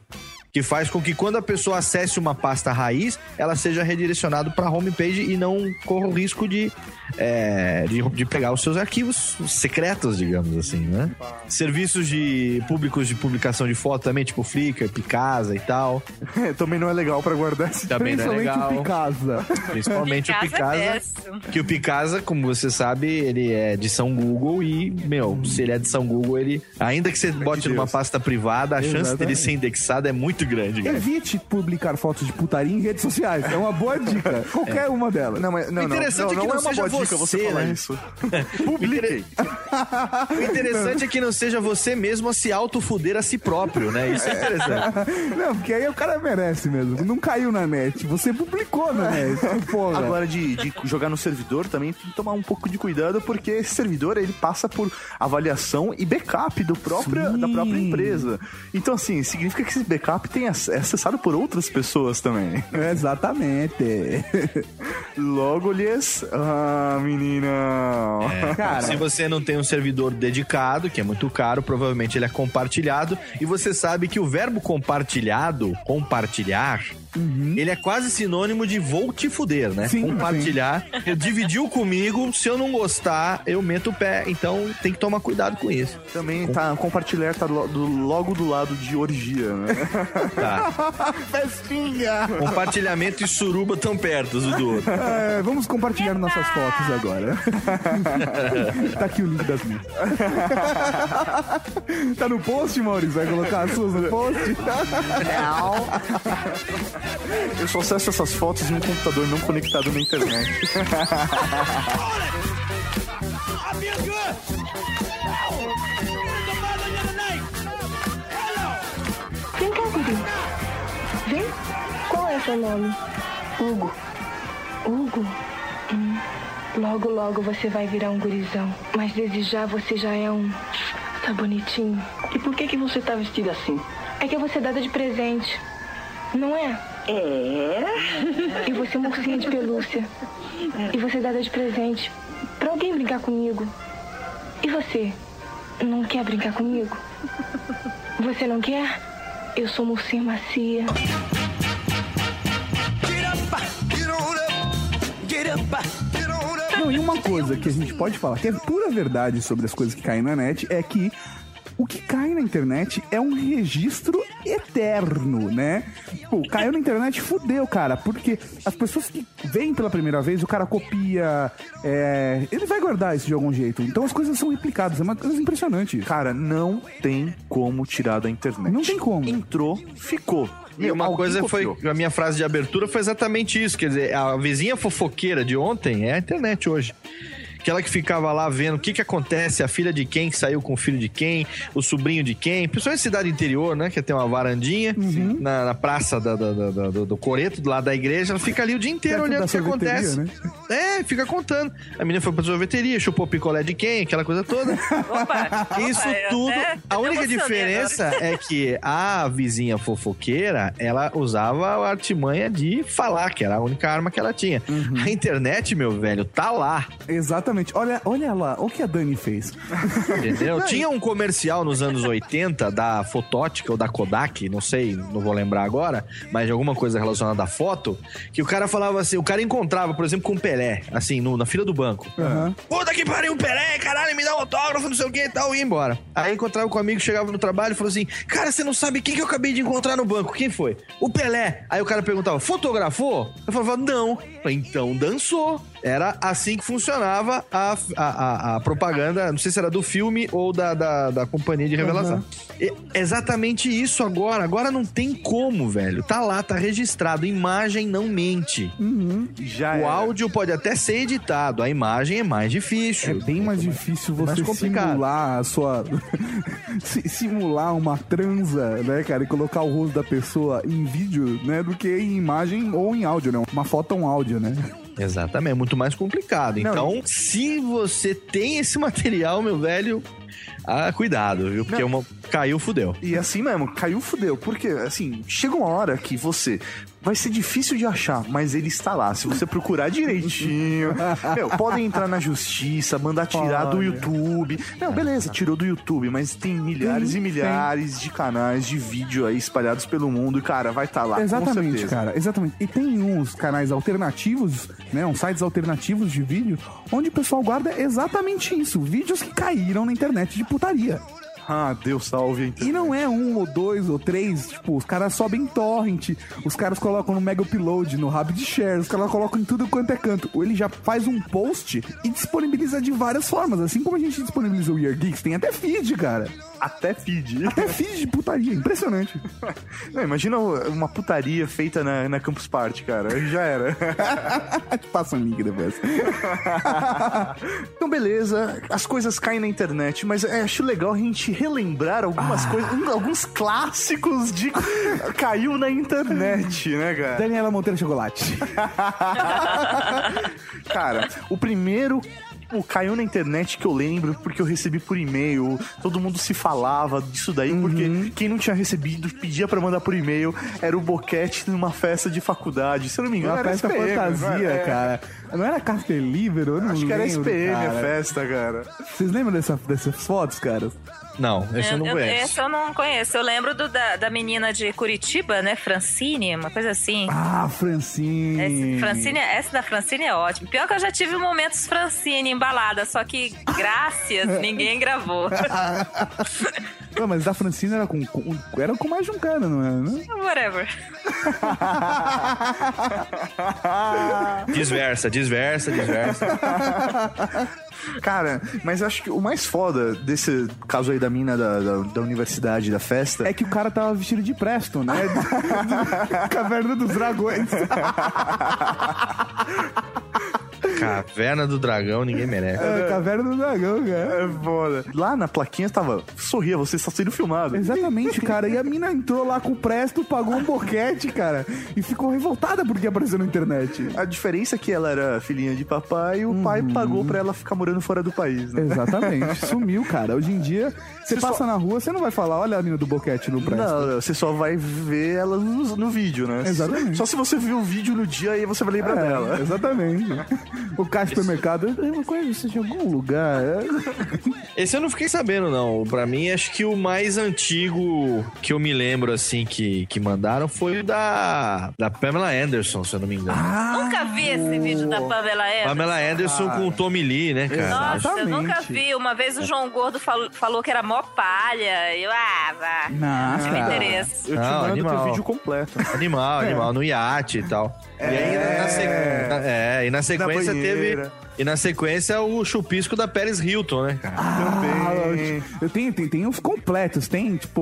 que faz com que quando a pessoa acesse uma pasta raiz, ela seja redirecionada para a homepage e não corra o risco de, é, de, de pegar os seus arquivos secretos, digamos assim, né? Serviços de públicos de publicação de foto também, tipo Flickr, Picasa e tal. É, também não é legal pra guardar esse Também não é Principalmente legal. o Picasa. Principalmente o Picasa é. Que o Picasa, como você sabe, ele é de São Google e, meu, se ele é de São Google, ele. Ainda que você bote numa pasta privada, a chance dele Exatamente. ser indexado é muito grande, cara. Evite publicar fotos de putaria em redes sociais. É uma boa dica. [laughs] Qualquer uma delas. Não, mas não, O interessante não, é que não não é uma seja boa dica você você, falar né? isso. [laughs] Publiquem. [laughs] O interessante é que não seja você mesmo a se autofuder a si próprio, né? Isso é interessante. Não, porque aí o cara merece mesmo. Não caiu na net. Você publicou na net. Porra. Agora, de, de jogar no servidor também tem que tomar um pouco de cuidado, porque esse servidor ele passa por avaliação e backup do própria, Sim. da própria empresa. Então, assim, significa que esse backup é acessado por outras pessoas também. [laughs] Exatamente. Logo lhes. Ah, menina. [laughs] Cara, Se você não tem um servidor dedicado, que é muito caro, provavelmente ele é compartilhado. E você sabe que o verbo compartilhado, compartilhar, ele é quase sinônimo de vou te fuder, né? Sim, compartilhar. Dividiu comigo, se eu não gostar, eu meto o pé. Então tem que tomar cuidado com isso. Também tá. Compartilhar tá do- logo do lado de orgia, né? [laughs] Tá? [laughs] festinha. Compartilhamento e suruba tão perto um do outro. É, vamos compartilhar nossas fotos agora. [laughs] tá aqui o link das minhas. tá no post, Maurício? Vai colocar as suas no post? Eu só acesso essas fotos em um computador não conectado na internet. Vem cá, guri. Vem. Qual é seu nome? Hugo. Hugo? Hum. Logo, logo você vai virar um gurizão. Mas desde já você já é um... Tá bonitinho. E por que que você tá vestida assim? É que eu vou ser dada de presente. Não é? É? E você é uma ursinha de pelúcia. E você é dada de presente pra alguém brincar comigo. E você? Não quer brincar comigo? Você não quer? Eu sou uma ursinha macia. Não, e uma coisa que a gente pode falar que é pura verdade sobre as coisas que caem na net é que o que cai na internet é um registro eterno, né? Pô, caiu na internet, fudeu, cara. Porque as pessoas que vêm pela primeira vez, o cara copia. é, ele vai guardar isso de algum jeito. Então as coisas são replicadas. É uma coisa impressionante. Cara, não tem como tirar da internet. Não tem como. Entrou, ficou. E uma alguém coisa foi, a minha frase de abertura foi exatamente isso. Quer dizer, a vizinha fofoqueira de ontem é a internet hoje. Aquela que ficava lá vendo o que que acontece, a filha de quem que saiu com o filho de quem, o sobrinho de quem. Principalmente em cidade interior, né? Que tem uma varandinha Uhum. na, na praça da- da- da- do, do Coreto, do lado da igreja. Ela fica ali o dia inteiro Perto olhando o que acontece. né? É, fica contando. A menina foi pra sorveteria, chupou picolé de quem, aquela coisa toda. [laughs] Opa! Isso opa, eu tudo. até- A eu única diferença agora. é que a vizinha fofoqueira, ela usava a artimanha de falar, que era a única arma que ela tinha. Uhum. A internet, meu velho, tá lá. Exatamente. Olha, olha lá, o que a Dani fez. Entendeu? [laughs] Tinha um comercial nos anos 80 da Fotótica ou da Kodak, não sei, não vou lembrar agora, mas de alguma coisa relacionada à foto, que o cara falava assim, o cara encontrava, por exemplo, com o Pelé, assim, no- na fila do banco. Aham. Puta que pariu, o Pelé, caralho, me dá um autógrafo, não sei o que e tal, e ia embora. Aí encontrava com um amigo, chegava no trabalho e falou assim: Cara, você não sabe quem que eu acabei de encontrar no banco? Quem foi? O Pelé. Aí o cara perguntava: Fotografou? Eu falava: Não. Então dançou. Era assim que funcionava a, a, a- a propaganda, não sei se era do filme ou da, da, da companhia de revelação. E- exatamente isso agora. Agora não tem como, velho. Tá lá, tá registrado. Imagem não mente. Já O era. áudio pode até ser editado, a imagem é mais É difícil. bem mais difícil mais você complicado. simular a sua. [laughs] si- simular uma transa, né, cara? E colocar o rosto da pessoa em vídeo, né? Do que em imagem ou em áudio, né? Uma foto é um áudio, né? Exatamente, é muito mais complicado. Não, então, se você tem esse [laughs] material, meu velho, ah, cuidado, viu? Porque Não. uma, caiu, fudeu. E assim mesmo, caiu, fudeu. Porque, assim, chega uma hora que você vai ser difícil de achar, mas ele está lá. Se você procurar direitinho, [laughs] meu, podem entrar na justiça, mandar tirar do Olha. YouTube. Não, beleza, tirou do YouTube, mas tem milhares Tem, e milhares de canais de vídeo aí espalhados pelo mundo e, cara, vai estar lá. com Exatamente, cara, exatamente. E tem uns canais alternativos, né? Uns sites alternativos de vídeo, onde o pessoal guarda exatamente isso. Vídeos que caíram na internet de putaria. Ah, Deus salve. E não é um ou dois ou três, tipo, os caras sobem torrent, os caras colocam no Mega Upload, no Rabbit Share, os caras colocam em tudo quanto é canto. Ou ele já faz um post e disponibiliza de várias formas, assim como a gente disponibiliza o Weird Geeks, tem até feed, cara. Até feed. Até feed de putaria, impressionante. [laughs] Não, imagina uma putaria feita na, na Campus Party, cara. Já era. [laughs] Te passa um link depois. [laughs] então, beleza. As coisas caem na internet, mas é, acho legal a gente relembrar algumas coisas, um- alguns clássicos de [laughs] caiu na internet, né, cara? Daniela Monteiro Chocolate. [laughs] Cara, o primeiro o caiu na internet que eu lembro, porque eu recebi por e-mail, todo mundo se falava disso daí, Uhum. porque quem não tinha recebido pedia pra mandar por e-mail, era o boquete numa festa de faculdade. Se eu não me engano, Uma festa SPM, fantasia? É, cara. Não era Castelíbero? Eu não Acho que era lembro, SPM a cara. festa, cara. Vocês lembram dessa, dessas fotos, cara? Não, esse eu não conheço. Esse eu não conheço. Eu lembro do, da, da menina de Curitiba, né? Francine, uma coisa assim. Ah, Francine. Esse, Francine, essa da Francine é ótima. Pior que eu já tive momentos Francine embalada, só que, graças, [laughs] ninguém gravou. [laughs] Não, mas da Francine era com, com- era com mais de um cara, não era? Né? Whatever. [laughs] Desversa, desversa, desversa. Cara, mas eu acho que o mais foda desse caso aí da mina da, da, da universidade, da festa, É que o cara tava vestido de Preston, né? [laughs] Caverna dos Dragões. Caverna do Dragão, ninguém merece. É, Caverna do Dragão, cara. é foda. Lá na plaquinha tava, sorria, você está sendo filmado. Exatamente, cara. E a mina entrou lá com o Presto, pagou um boquete, cara. E ficou revoltada porque apareceu na internet. A diferença é que ela era filhinha de papai e o pai pagou pra ela ficar morando fora do país, né? Exatamente. [laughs] Sumiu, cara. Hoje em dia, você passa só- na rua, você não vai falar, olha a mina do boquete no Presto. Não, você só vai ver ela no, no vídeo, né? Exatamente. Só se você viu o vídeo no dia aí você vai lembrar É, dela. Exatamente. O caixa do supermercado, você de algum lugar. É. Esse eu não fiquei sabendo, não. Pra mim, acho que o mais antigo que eu me lembro, assim, que, que mandaram foi o da, da Pamela Anderson, se eu não me engano. Nunca vi esse vídeo da Pamela Anderson. Pamela Anderson com o Tommy Lee, né, cara? Nossa, eu nunca vi. Uma vez o João Gordo falou, falou que era mó palha. E eu, ah, vá. Não, Não me cara. interessa. Eu te Não, mando animal. teu vídeo completo. Animal, animal, no iate e tal. E aí, na, sequ... na- é, e na sequência teve. E na sequência o chupisco da Pérez Hilton, né, cara? Ah, eu tenho, tem, tem os completos. Tem, tipo,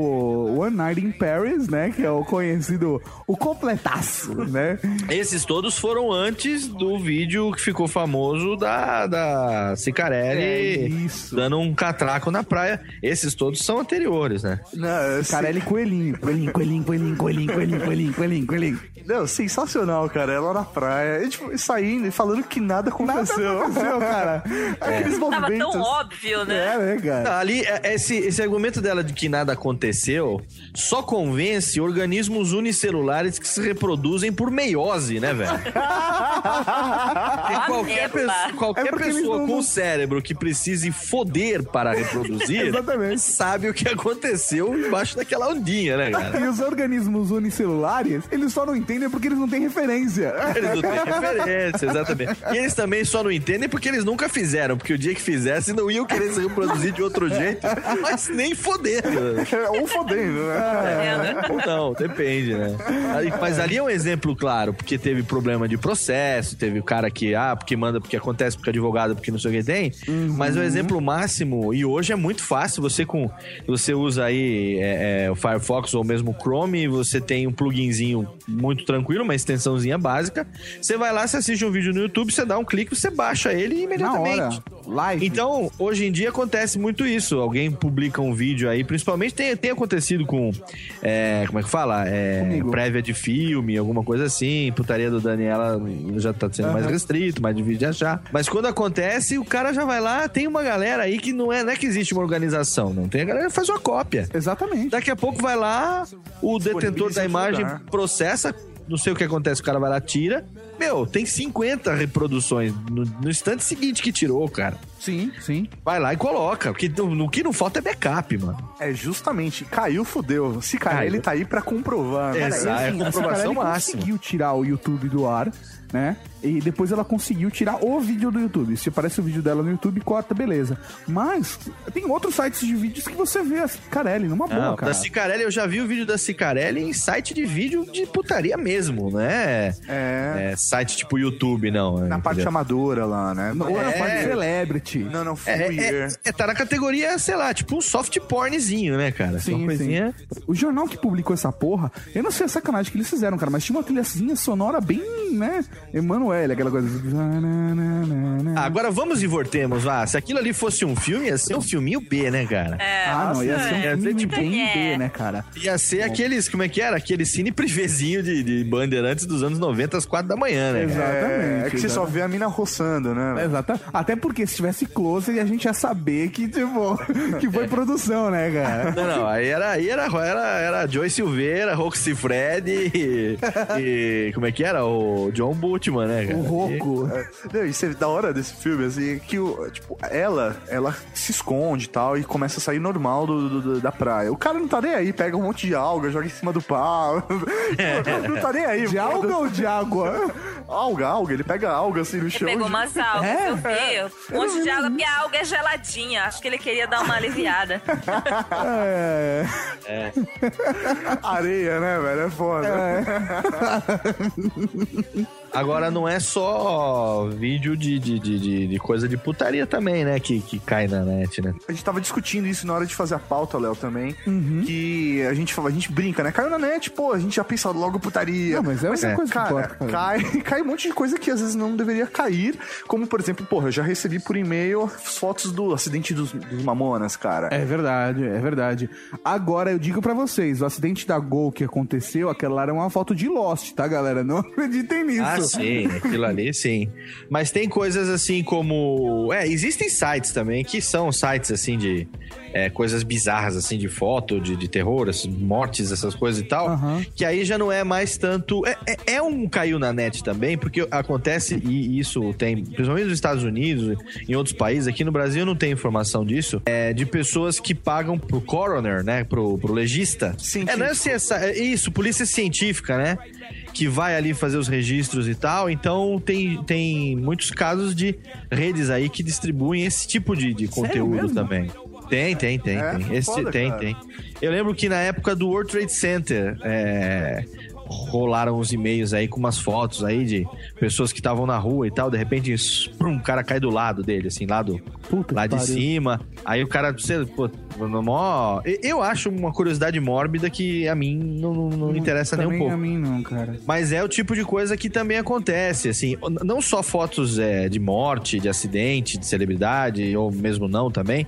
One Night in Paris, né? Que é o conhecido, o completaço, né? Esses todos foram antes do vídeo que ficou famoso da, da Cicarelli É, isso. dando um catraco na praia. Esses todos são anteriores, né? Não, assim, Carelli Coelhinho. Coelhinho, coelhinho, coelhinho, coelhinho, coelhinho, coelhinho, coelhinho, coelhinho. não, sensacional, cara. Ela na praia, e, tipo, saindo e falando que nada aconteceu. Aconteceu, [laughs] cara. Aqueles Tava movimentos. tão óbvio, né? É, né, cara? Ali, é- esse, esse argumento dela de que nada aconteceu só convence organismos unicelulares que se reproduzem por meiose, né, velho? [laughs] Qualquer, pessoa, qualquer É pessoa não- com cérebro que precise foder para reproduzir sabe o que aconteceu embaixo daquela ondinha, né, cara? E os organismos unicelulares, eles só não entendem porque eles não têm referência. Eles não têm referência, exatamente. E eles também só não entendem porque eles nunca fizeram, porque o dia que fizessem não iam querer se reproduzir de outro jeito, mas nem foder. Ou fodendo, né? Vendo? Ou não, depende, né? Mas ali é um exemplo claro, porque teve problema de processo, teve o cara que, ah, porque manda, porque acontece, porque é advogado, porque não sei o que tem. Mas o exemplo máximo, e hoje é muito fácil, você com. Você usa aí é, é, o Firefox ou mesmo o Chrome, você tem um pluginzinho muito tranquilo, uma extensãozinha básica. Você vai lá, você assiste um vídeo no YouTube, você dá um clique, você baixa ele Na imediatamente. hora. Live. Então, hoje em dia acontece muito isso. Alguém publica um vídeo aí, principalmente tem, tem acontecido com. é, como é que fala? É, Comigo. prévia de filme, alguma coisa assim. Putaria do Daniela já tá sendo mais Aham. restrito, mais difícil de achar. Mas quando acontece, o cara já vai lá, tem uma galera aí que não é, não é que existe uma organização, não. Tem a galera que faz uma cópia. Exatamente. Daqui a pouco vai lá, o detentor da em imagem lugar. processa, não sei o que acontece, o cara vai lá, tira. Meu, tem 50 reproduções no, no instante seguinte que tirou, cara. Sim, sim. Vai lá e coloca, porque no, no que não falta é backup, mano. É justamente, caiu, fudeu. Se cair, Caiu. ele tá aí pra comprovar. né? Exato. é a comprovação máxima. conseguiu tirar o YouTube do ar, né? E depois ela conseguiu tirar o vídeo do YouTube. Se aparece o vídeo dela no YouTube, corta, beleza. Mas tem outros sites de vídeos que você vê a Cicarelli numa boa, Não, cara. da Cicarelli, eu já vi o vídeo da Cicarelli em site de vídeo de putaria mesmo, né? É. É site tipo YouTube, não. Na parte entendeu? amadora lá, né? Ou na É. parte celebrity. Não, não, É, é, é, tá na categoria, sei lá, tipo um soft pornzinho, né, cara? Sim, Uma coisinha. sim. O jornal que publicou essa porra, eu não sei a sacanagem que eles fizeram, cara, mas tinha uma trilhazinha sonora bem, né? Emanuele, aquela coisa. Ah, agora vamos e voltemos, vá. Se aquilo ali fosse um filme, ia ser um filminho B, né, cara? É, Ah, não, ia ser um Ia ser filme tipo- bem É. B, né, cara? Ia ser aqueles, como é que era? Aquele cine privezinho de, de bandeirantes dos anos 90 às 4 da manhã, né? cara? Exatamente. É, é que você só vê a mina roçando, né? Exato. Até porque se tivesse close, a gente ia saber que, tipo, [laughs] que foi produção, né, cara? Não, não, aí era, aí era, era, era Joy Silveira, Roxy Fred e, e Como é que era? O John Bultman, né, cara? O Roco. É, Não, isso é da hora desse filme, assim, que o, tipo, ela, ela se esconde e tal, e começa a sair normal do, do- do- da praia. O cara não tá nem aí, pega um monte de alga, joga em cima do pau. [laughs] não tá nem aí. De alga ou de água? Alga, alga, ele pega alga assim no chão. Pegou umas algas, É? eu vi. Um monte de água, porque a alga é geladinha. Acho que ele queria dar uma aliviada. É. Areia, né, velho? É foda. [laughs] Agora não é só vídeo de, de, de, de- de coisa de putaria também, né? Que, que cai na net, né? A gente tava discutindo isso na hora de fazer a pauta, Léo, também. Uhum. Que a gente, fala- a gente brinca, né? Caiu na net, pô, a gente já pensa logo putaria. Não, mas é uma coisa que cara, importa, cara. cai, [laughs] cai um monte de coisa que às vezes não deveria cair. Como, por exemplo, porra, eu já recebi por e-mail as fotos do acidente dos, dos Mamonas, cara. É verdade, é verdade. Agora eu digo pra vocês, o acidente da Gol que aconteceu, aquela lá era uma foto de Lost, tá, galera? Não [laughs] acreditem nisso. Ah, sim, aquilo ali sim. Mas tem coisas assim como. É, existem sites também que são sites assim de. é, coisas bizarras assim de foto, de, de terror, essas mortes, essas coisas e tal. Aham. Que aí já não é mais tanto. É, é- é um caiu na net também, porque acontece, e isso tem, principalmente nos Estados Unidos, em outros países, aqui no Brasil não tenho informação disso, é de pessoas que pagam pro coroner, né? Pro, pro legista. É, não é, CSI, é isso, polícia científica, né? Que vai ali fazer os registros e tal. Então tem, tem muitos casos de redes aí que distribuem esse tipo de, de conteúdo também. Tem, tem, tem, É? tem. Esse, Foda, tem, cara. tem. Eu lembro que na época do World Trade Center, é, rolaram uns e-mails aí com umas fotos aí de pessoas que estavam na rua e tal. De repente, um cara cai do lado dele, assim, lá, do, Puta lá de pariu. cima. Aí o cara, você, pô, mó- Eu acho uma curiosidade mórbida que a mim não, não, não interessa nem um pouco. a mim não, cara. Mas é o tipo de coisa que também acontece, assim, não só fotos é, de morte, de acidente, de celebridade, ou mesmo não também,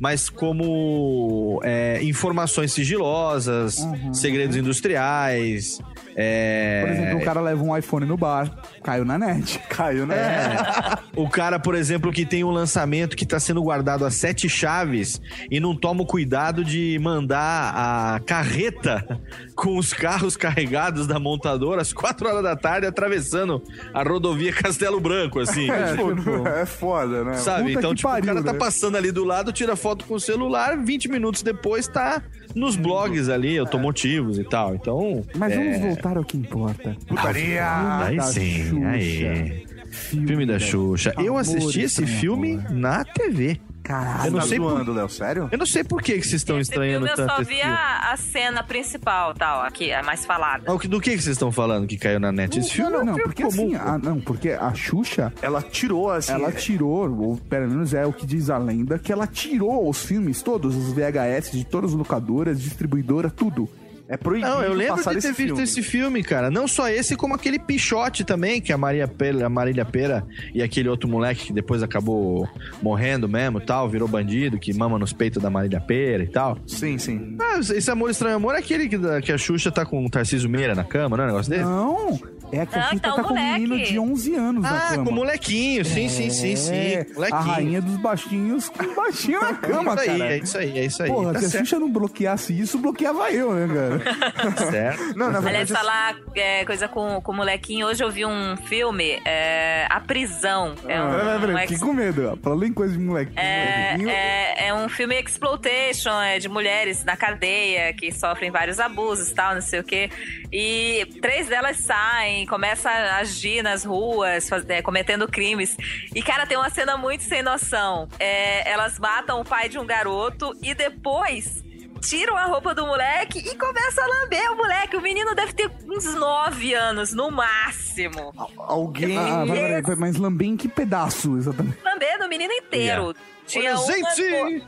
mas como é, informações sigilosas, Uhum. segredos industriais. É, Por exemplo, o cara leva um iPhone no bar, caiu na net. [laughs] Caiu, né? é, o cara, por exemplo, que tem um lançamento que está sendo guardado a sete chaves e não toma o cuidado de mandar a carreta com os carros carregados da montadora às quatro horas da tarde atravessando a rodovia Castelo Branco, assim. tipo, É foda, né? Sabe? Puta Então, tipo, pariu, o cara tá né? passando ali do lado, tira foto com o celular, 20 minutos depois tá nos blogs ali, automotivos e tal. Então. Mas é, vamos voltar ao que importa. Putaria! Aí sim, Xuxa. aí. Filme da Xuxa. Eu assisti esse filme Amor. na TV. Caralho. Eu não tá sei por- zoando, Léo, sério? Eu não sei por que, que vocês estão Esse estranhando filme eu tanto só vi filme. a, a cena principal, tal, aqui, a mais falada. Ah, Do que, que vocês estão falando que caiu na net? Esse filme não, é um não, filme porque comum. assim, a, não, porque a Xuxa, Ela tirou, assim... ela tirou, ou pelo menos é o que diz a lenda, que ela tirou os filmes todos, os VHS de todas as locadoras, distribuidoras, tudo. É proibido Não, eu lembro de ter esse visto filme. esse filme, cara. Não só esse, como aquele Pichote também, que a Maria Pera, a Marília Pera e aquele outro moleque que depois acabou morrendo mesmo tal, virou bandido, que mama nos peitos da Marília Pera e tal. Sim, sim. Ah, esse Amor Estranho Amor é aquele que, que a Xuxa tá com o Tarcísio Meira na cama, não é um negócio dele? Não, é que a Não, Xuxa então, tá com um moleque. menino de 11 anos na Ah, cama. com o molequinho, sim, sim, sim, sim. É, Molequinho. a rainha dos baixinhos com o baixinho na cama, [laughs] é isso aí, cara. é isso aí, é isso aí. Porra, tá se a certo, Xuxa não bloqueasse isso, bloqueava eu, né, cara? [laughs] certo. [laughs] Não, na Aliás, verdade, falar é, coisa com, com o molequinho. Hoje eu vi um filme, é, A Prisão. É um, Peraí, peraí, um ex- fiquei com medo. Falando em coisa de. É, molequinho, é, é um filme exploitation, é de mulheres na cadeia que sofrem vários abusos e tal, não sei o quê. E três delas saem, começam a agir nas ruas, faz- é, cometendo crimes. E, cara, tem uma cena muito sem noção. É, elas matam o pai de um garoto e depois tiram a roupa do moleque e começam a lamber o moleque. O menino deve ter uns nove anos, no máximo. alguém. Ah, vai, peraí, mas lambei em que pedaço, exatamente? lambendo o menino inteiro. Tinha Olha,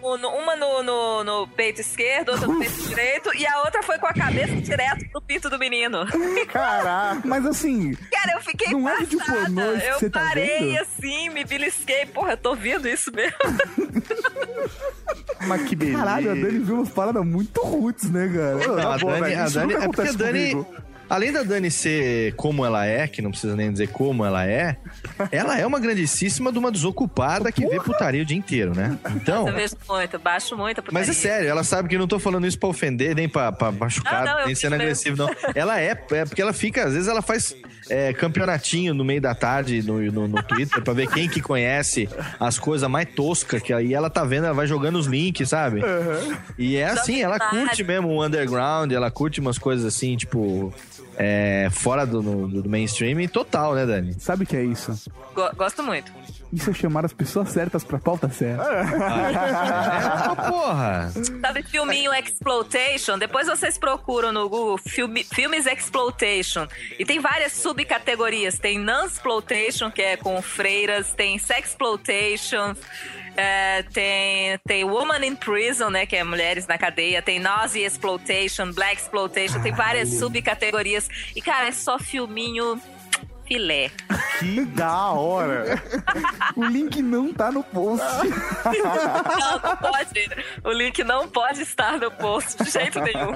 uma, no, uma no, no- no peito esquerdo, outra no peito direito, e a outra foi com a cabeça direto no pinto do menino. Caraca. Mas assim, Cara, eu fiquei Não é vídeo passada. pornô Eu tá parei vendo? assim, me belisquei. Porra, eu tô vendo isso mesmo. Mas que beleza. caralho, a Dani viu umas paradas muito roots, né, cara? Não, a Tá bom, Dani, velho, a isso Dani nunca é porque a acontece Dani, comigo. Além da Dani ser como ela é, que não precisa nem dizer como ela é, ela é uma grandíssima de uma desocupada que vê putaria o dia inteiro, né? Então, Eu vejo muito, baixo muito a putaria. mas é sério, ela sabe que eu não tô falando isso pra ofender, nem pra, pra machucar, Não, não, nem sendo mesmo. agressivo, não. Ela é, é porque ela fica, às vezes ela faz é, campeonatinho no meio da tarde no, no, no Twitter pra ver quem que conhece as coisas mais toscas, que aí ela tá vendo, ela vai jogando os links, sabe? E é assim, ela verdade. curte mesmo o underground, ela curte umas coisas assim, tipo. é, fora do, no- do mainstream total, né, Dani? Sabe o que é isso? Go- Gosto muito. Isso é chamar as pessoas certas pra pauta certa. É, [laughs] porra! Sabe filminho Exploitation? Depois vocês procuram no Google filme, filmes Exploitation. E tem várias subcategorias. Tem Non-Exploitation, que é com freiras. Tem Sexploitation. é, tem, tem Woman in Prison, né? Que é mulheres na cadeia. Tem Nazi Exploitation, Black Exploitation. Tem várias subcategorias. E, cara, é só filminho filé. Que da hora. O link não tá no post. Não, não pode. O link não pode estar no post de jeito nenhum.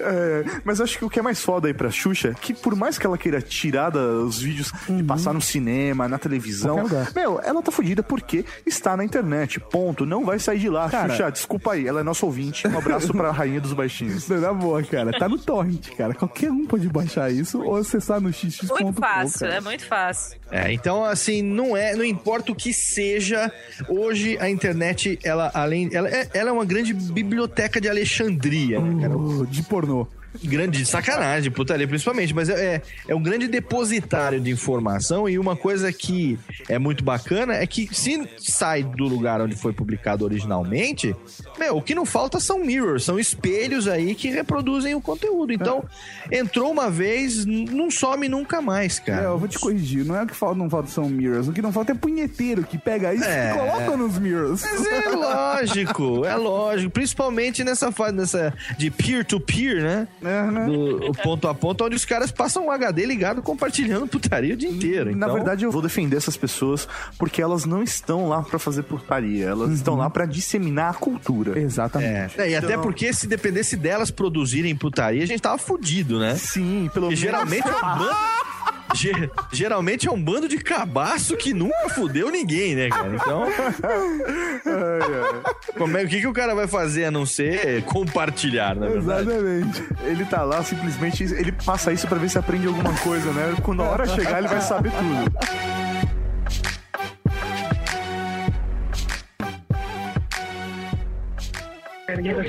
É, mas acho que o que é mais foda aí pra Xuxa, é que por mais que ela queira tirar da- os vídeos de passar no cinema, na televisão, meu, ela tá fodida porque está na internet. Ponto. Não vai sair de lá. Cara- Xuxa, desculpa aí. Ela é nosso ouvinte. Um abraço pra rainha dos baixinhos. Não, na boa, cara. Tá no torrent, cara. Qualquer um pode baixar isso ou acessar no xx.com. Muito fácil, cara. é muito fácil. É, então assim, não é, não importa o que seja, hoje a internet, ela além, ela é, ela é uma grande biblioteca de Alexandria, né, cara? Oh, De pornô. Grande de sacanagem, putaria principalmente, mas é, é, é um grande depositário de informação e uma coisa que é muito bacana é que se sai do lugar onde foi publicado originalmente, meu, o que não falta são mirrors, são espelhos aí que reproduzem o conteúdo. Então, entrou uma vez, não some nunca mais, É, cara. eu vou te corrigir. Não é o que falta, não falta são mirrors. O que não falta é punheteiro que pega isso É. e coloca nos mirrors. Mas é lógico, é lógico. Principalmente nessa fase nessa de peer-to-peer, né? É, né? Do, o ponto a ponto, onde os caras passam um HD ligado compartilhando putaria o dia inteiro. Na Então, verdade, eu vou defender essas pessoas porque elas não estão lá pra fazer putaria. Elas estão lá pra disseminar a cultura. Exatamente. É, e até porque se dependesse delas produzirem putaria, a gente tava fudido, né? Sim, pelo Porque menos. geralmente [laughs] é um bando. Ge- geralmente é um bando de cabaço que nunca fudeu ninguém, né, cara? Então. [laughs] Como é, o que, que o cara vai fazer a não ser compartilhar, na verdade? Exatamente. Ele tá lá, simplesmente, ele passa isso pra ver se aprende alguma coisa, né? Quando a hora chegar, ele vai saber tudo.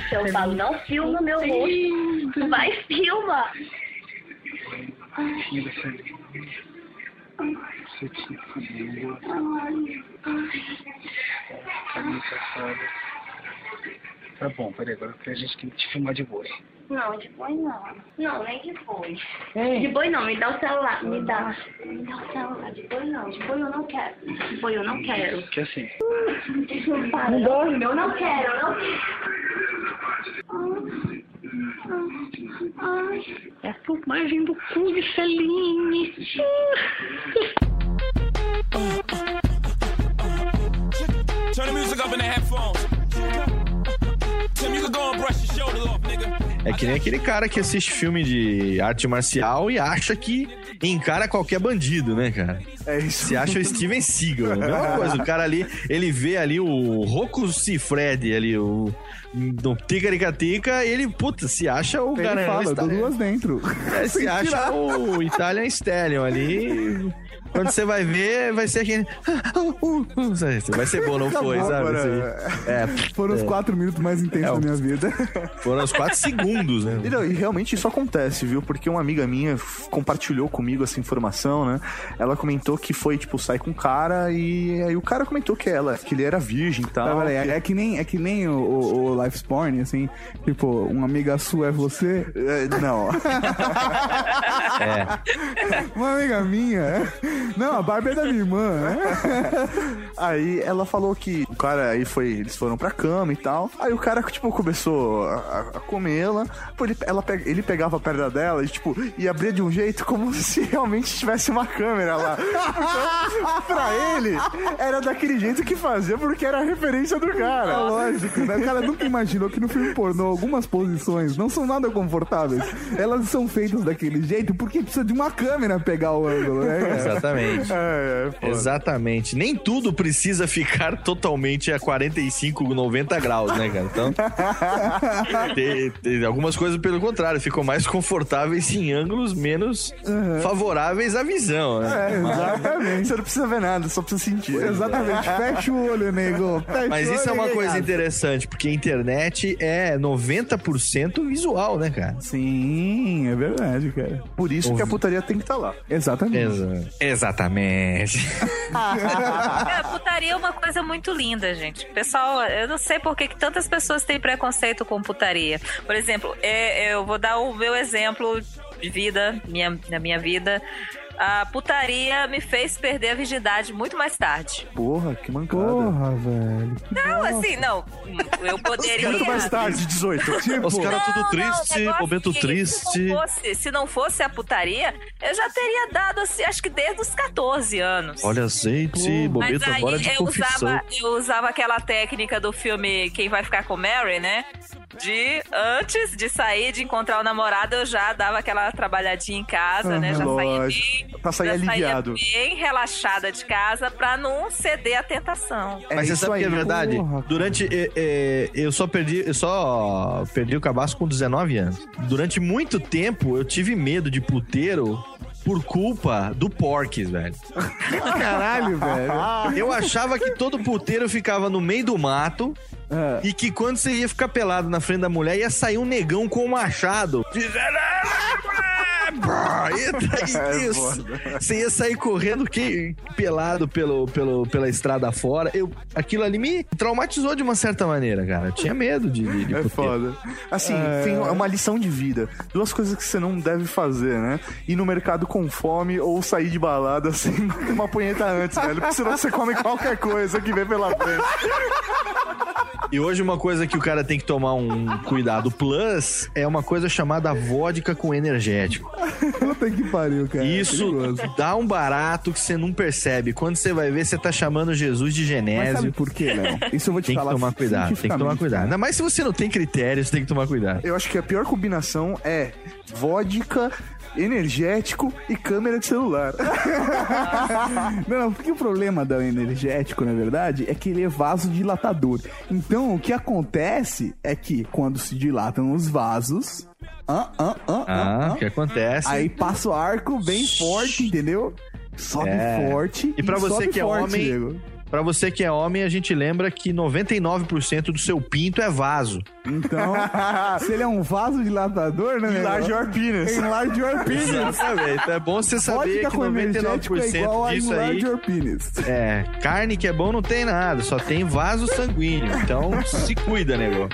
Se eu falo, não filma meu rosto. Vai, filma. Listen. Sit in front of me. Camisa, sabe? Tá bom, peraí, agora que a gente tem que te filmar de boi. Não, de boi não. Não, nem de boi. De boi não, me dá o celular. Me dá. Me dá o celular. De boi não. De boi eu não quero. De boi eu não quero. Que assim. Para. Eu não quero, eu não quero. Ai, é a filmagem do cu de Celine. É que nem aquele cara que assiste filme de arte marcial e acha que encara qualquer bandido, né, cara? É isso. Se acha o Steven Seagal. É a mesma coisa. O cara ali, ele vê ali o Rocco Cifredi ali, o. No Ticaricatica, ele, puta, se acha o Ele cara. fala, eu dou duas dentro. É, se Sem acha tirar. o Italian Stallion ali. Quando você vai ver, vai ser aquele. [laughs] Vai ser bom, não foi, Acabou sabe? agora. Assim, é, Foram os é. quatro minutos mais intensos É, da minha vida. Foram os quatro segundos, né? E, não, e realmente isso acontece, viu? Porque uma amiga minha compartilhou comigo essa informação, né? Ela comentou que foi, tipo, sair com um cara e aí o cara comentou que ela, que ele era virgem e tal. Que- é, é que nem, é que nem o, o, o Life Porn, assim, tipo, uma amiga sua é você. É, não. [laughs] É. Uma amiga minha. Não, a Barbie é da minha irmã, né? [laughs] Aí ela falou que o cara aí foi, eles foram pra cama e tal. Aí o cara, tipo, começou a, a comê-la. Pô, ele, ela, pe- ele pegava a perna dela e, tipo, e abria de um jeito como [laughs] se realmente tivesse uma câmera lá. Então, pra ele, era daquele jeito que fazia porque era a referência do É cara. lógico, né? O cara nunca imaginou que no filme pornô algumas posições não são nada confortáveis. Elas são feitas daquele jeito porque precisa de uma câmera pegar o ângulo, né? cara? Exatamente. É, é, [laughs] foda. Exatamente. Nem tudo precisa ficar totalmente a 45, 90 graus, né, cara? Então. [laughs] tem- tem algumas coisas, pelo contrário, ficam mais confortáveis em ângulos menos favoráveis à visão, né? É, exatamente. Você não precisa ver nada, só precisa sentir. Exatamente. Fecha o olho, nego. Fecha Mas isso é uma coisa negado. interessante, porque a internet é 90% visual, né, cara? Sim, é verdade, cara. Por isso que a putaria tem que estar lá. Exatamente. Exa- exatamente. [laughs] É, putaria é uma coisa muito linda, gente. Pessoal, eu não sei por que, tantas pessoas têm preconceito com putaria. Por exemplo, é, eu vou dar o meu exemplo de vida, minha, da minha vida. A putaria me fez perder a virgindade muito mais tarde. Porra, que mancada. Porra, velho. Não, assim, não. Eu poderia. Muito mais tarde, 18. Tipo, Os caras tudo Não, não, triste, negócio momento que, triste. Se não, fosse, se não fosse a putaria, eu já teria dado, assim, acho que desde os 14 anos. Olha, azeite, Mas momento aí agora de eu confissão. usava, eu usava aquela técnica do filme Quem Vai Ficar com Mary, né? De antes de sair, de encontrar o namorado, eu já dava aquela trabalhadinha em casa, né? Já saía Lógico. bem, Pra sair já saía aliviado. bem relaxada de casa pra não ceder à tentação. É Mas você isso sabe que é aí. verdade? Porra. Durante. é, é, eu só perdi. Eu só perdi o cabaço com 19 anos. Durante muito tempo eu tive medo de puteiro por culpa do Porques, velho. [laughs] Caralho, velho. Eu achava que todo puteiro ficava no meio do mato. É. E que quando você ia ficar pelado na frente da mulher, ia sair um negão com um machado. Dizendo. "Ah, Eita, É isso. Você ia sair correndo que, pelado pelo, pelo, pela estrada fora. Eu, aquilo ali me traumatizou de uma certa maneira, cara. Eu tinha medo de, de, de É foda. Assim, tem uma lição de vida. Duas coisas que você não deve fazer, né? Ir no mercado com fome ou sair de balada sem [laughs] uma punheta antes, velho. Porque senão você come qualquer coisa que vem pela frente. E hoje uma coisa que o cara tem que tomar um cuidado plus é uma coisa chamada vodka com energético. Puta que pariu, cara. Isso dá um barato que você não percebe. Quando você vai ver, você tá chamando Jesus de Mas sabe genésio. por quê, Léo? Isso eu vou te Tem que falar tomar cuidado, tem que tomar cuidado. Ainda mais se você não tem critérios, tem que tomar cuidado. Eu acho que a pior combinação é vodka, energético e câmera de celular. Não, [laughs] não, porque o problema do energético, na verdade, é que ele é vasodilatador. Então, o que acontece é que quando se dilatam os vasos. Ah, ah, ah, ah, o que acontece? aí passa o arco bem forte, entendeu? Sobe É. forte. E pra você que é homem, Pra você que é homem, a gente lembra que 99% do seu pinto é vaso. Então, [laughs] se ele é um vasodilatador, né? nego? Enlarge your penis. Enlarge your penis. Exatamente. É bom você saber Vodka que com energético é igual 99% a disso aí your penis. é carne que é bom não tem nada, só tem vaso sanguíneo. Então se cuida, nego.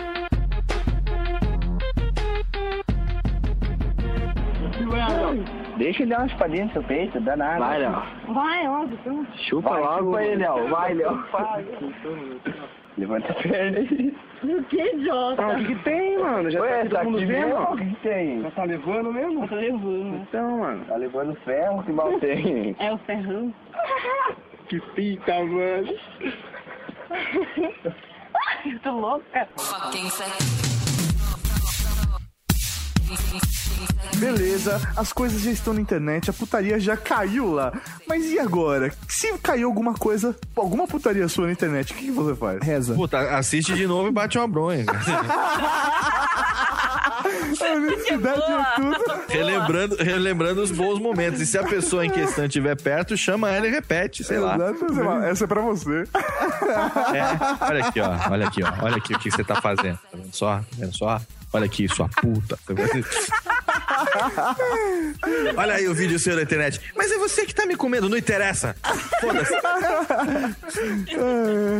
Deixa ele dar uma espadinha no seu peito, dá nada. Vai, Léo. Vai, óbvio. então. Chupa logo. Chupa ele, Léo. Vai, Léo. Levanta a perna aí. O que, idiota? Ah, o que, que tem, mano? Já Ué, tá tá todo mundo vendo? O que, que tem? Já tá levando mesmo? Tá levando. Então, mano. Tá levando ferro, que mal tem. É o ferrão? [laughs] Que fita, mano. [laughs] Eu tô louca. Beleza, as coisas já estão na internet, a putaria já caiu lá. Mas e agora? Se caiu alguma coisa, alguma putaria sua na internet, o que, que você faz? Reza. Puta, assiste de novo e bate uma bronha. [laughs] A honestidade é tudo. relembrando, relembrando os bons momentos. E se a pessoa em questão estiver perto, chama ela e repete, sei lá. Exatamente. Essa é pra você. É, olha aqui, ó. Olha aqui, ó. Olha aqui o que você tá fazendo. Tá vendo só? Tá vendo só? Olha aqui, sua puta. [laughs] Olha aí o vídeo seu na internet. Mas é você que tá me comendo, não interessa. Foda-se.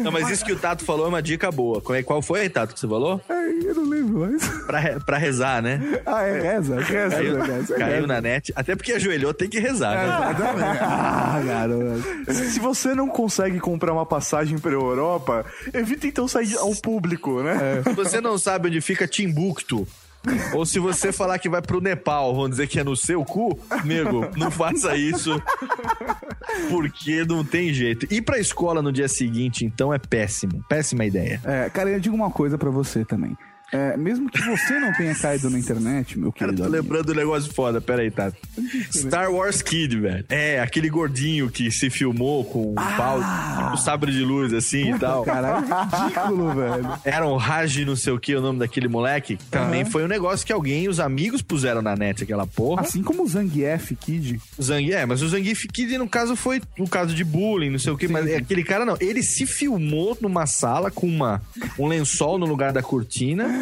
Não, mas isso que o Tato falou é uma dica boa. Qual é- Qual foi aí, Tato, que você falou? Ai, eu não lembro mais. Pra, pra rezar, né? Ah, é reza. Reza, Caiu, reza. caiu na net. Até porque ajoelhou, tem que rezar, né? Ah, garoto. Se você não consegue comprar uma passagem pra Europa, evita então sair ao público, né? Se você não sabe onde fica Timbuktu, [laughs] ou se você falar que vai pro Nepal, vamos dizer que é no seu cu, amigo, não faça isso. Porque não tem jeito. Ir pra escola no dia seguinte, então, é péssimo. Péssima ideia. É, cara, eu digo uma coisa pra você também. É, mesmo que você não tenha caído na internet, meu Cara, querido. tô amigo, lembrando um negócio foda. Pera aí, Tato. Star Wars Kid, velho. É, aquele gordinho que se filmou com um pau, um sabre de luz, assim e tal. Caralho, ridículo, velho. Era um Raj, não sei o que, o nome daquele moleque. Também Aham. foi um negócio que alguém, os amigos puseram na net, aquela porra. Assim como o Zangief Kid. Zang, é, mas o Zangief Kid, no caso, foi o caso de bullying, não sei o que, mas aquele cara não. Ele se filmou numa sala com uma, um lençol no lugar da cortina.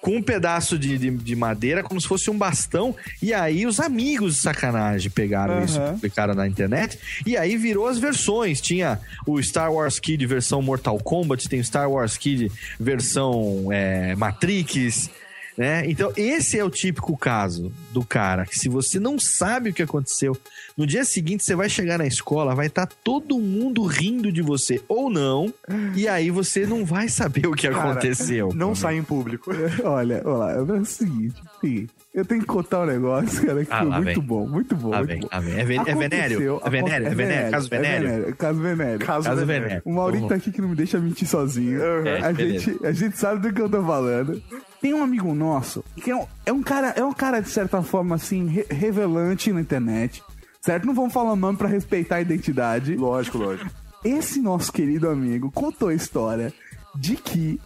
Com um pedaço de, de, de madeira, como se fosse um bastão. E aí os amigos de sacanagem pegaram isso, Aham. publicaram na internet. E aí virou as versões. Tinha o Star Wars Kid versão Mortal Kombat, tem o Star Wars Kid versão é, Matrix. Né? Então, esse é o típico caso do cara que, se você não sabe o que aconteceu, no dia seguinte você vai chegar na escola, vai estar todo mundo rindo de você ou não, e aí você não vai saber o que Cara, aconteceu. Não sai em público. [laughs] Olha, olha, é o seguinte, eu tenho que contar um negócio, cara, que Ah, foi lá muito vem. bom, muito bom. Lá muito vem, bom. lá vem. É ven- é venério? Aconteceu- É venério? É venério? Caso é venério? Caso venério. Caso, Caso venério. venério. O Maurício tá aqui que não me deixa mentir sozinho. É, a, beleza. gente, a gente sabe do que eu tô falando. Tem um amigo nosso que é um, é um cara, é um cara de certa forma assim re- revelante na internet, certo? Não vamos falar o nome pra respeitar a identidade. Lógico, lógico. Esse nosso querido amigo contou a história de que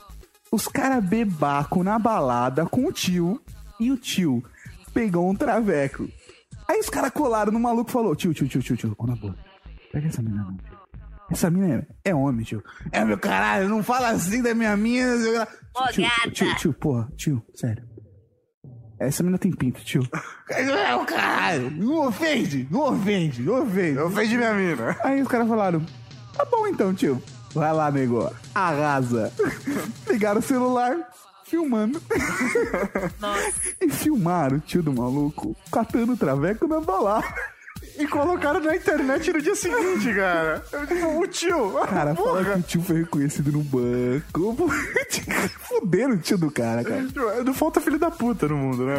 os caras bebaco na balada com o tio e o tio pegou um traveco. Aí os caras colaram no maluco e falou: tio, tio, tio, tio, tio, ô na boa, pega essa menina não, tio. Essa mina é, é homem, tio. É meu caralho, não fala assim da minha mina. Ô, Tio, gata. tio, tio, porra, tio, sério. Essa menina tem pinto, tio. É o caralho, não ofende, não ofende, não ofende. Ofende minha mina. Aí os caras falaram: tá bom então, tio. Vai lá, nego. Arrasa. [laughs] Pegaram o celular, filmando. [laughs] e filmaram o tio do maluco catando o traveco na balada. E colocaram na internet no dia seguinte, cara. O tio. Cara, fala que o tio foi reconhecido no banco. [laughs] Fuderam o tio do cara, cara. Não falta filho da puta no mundo, né?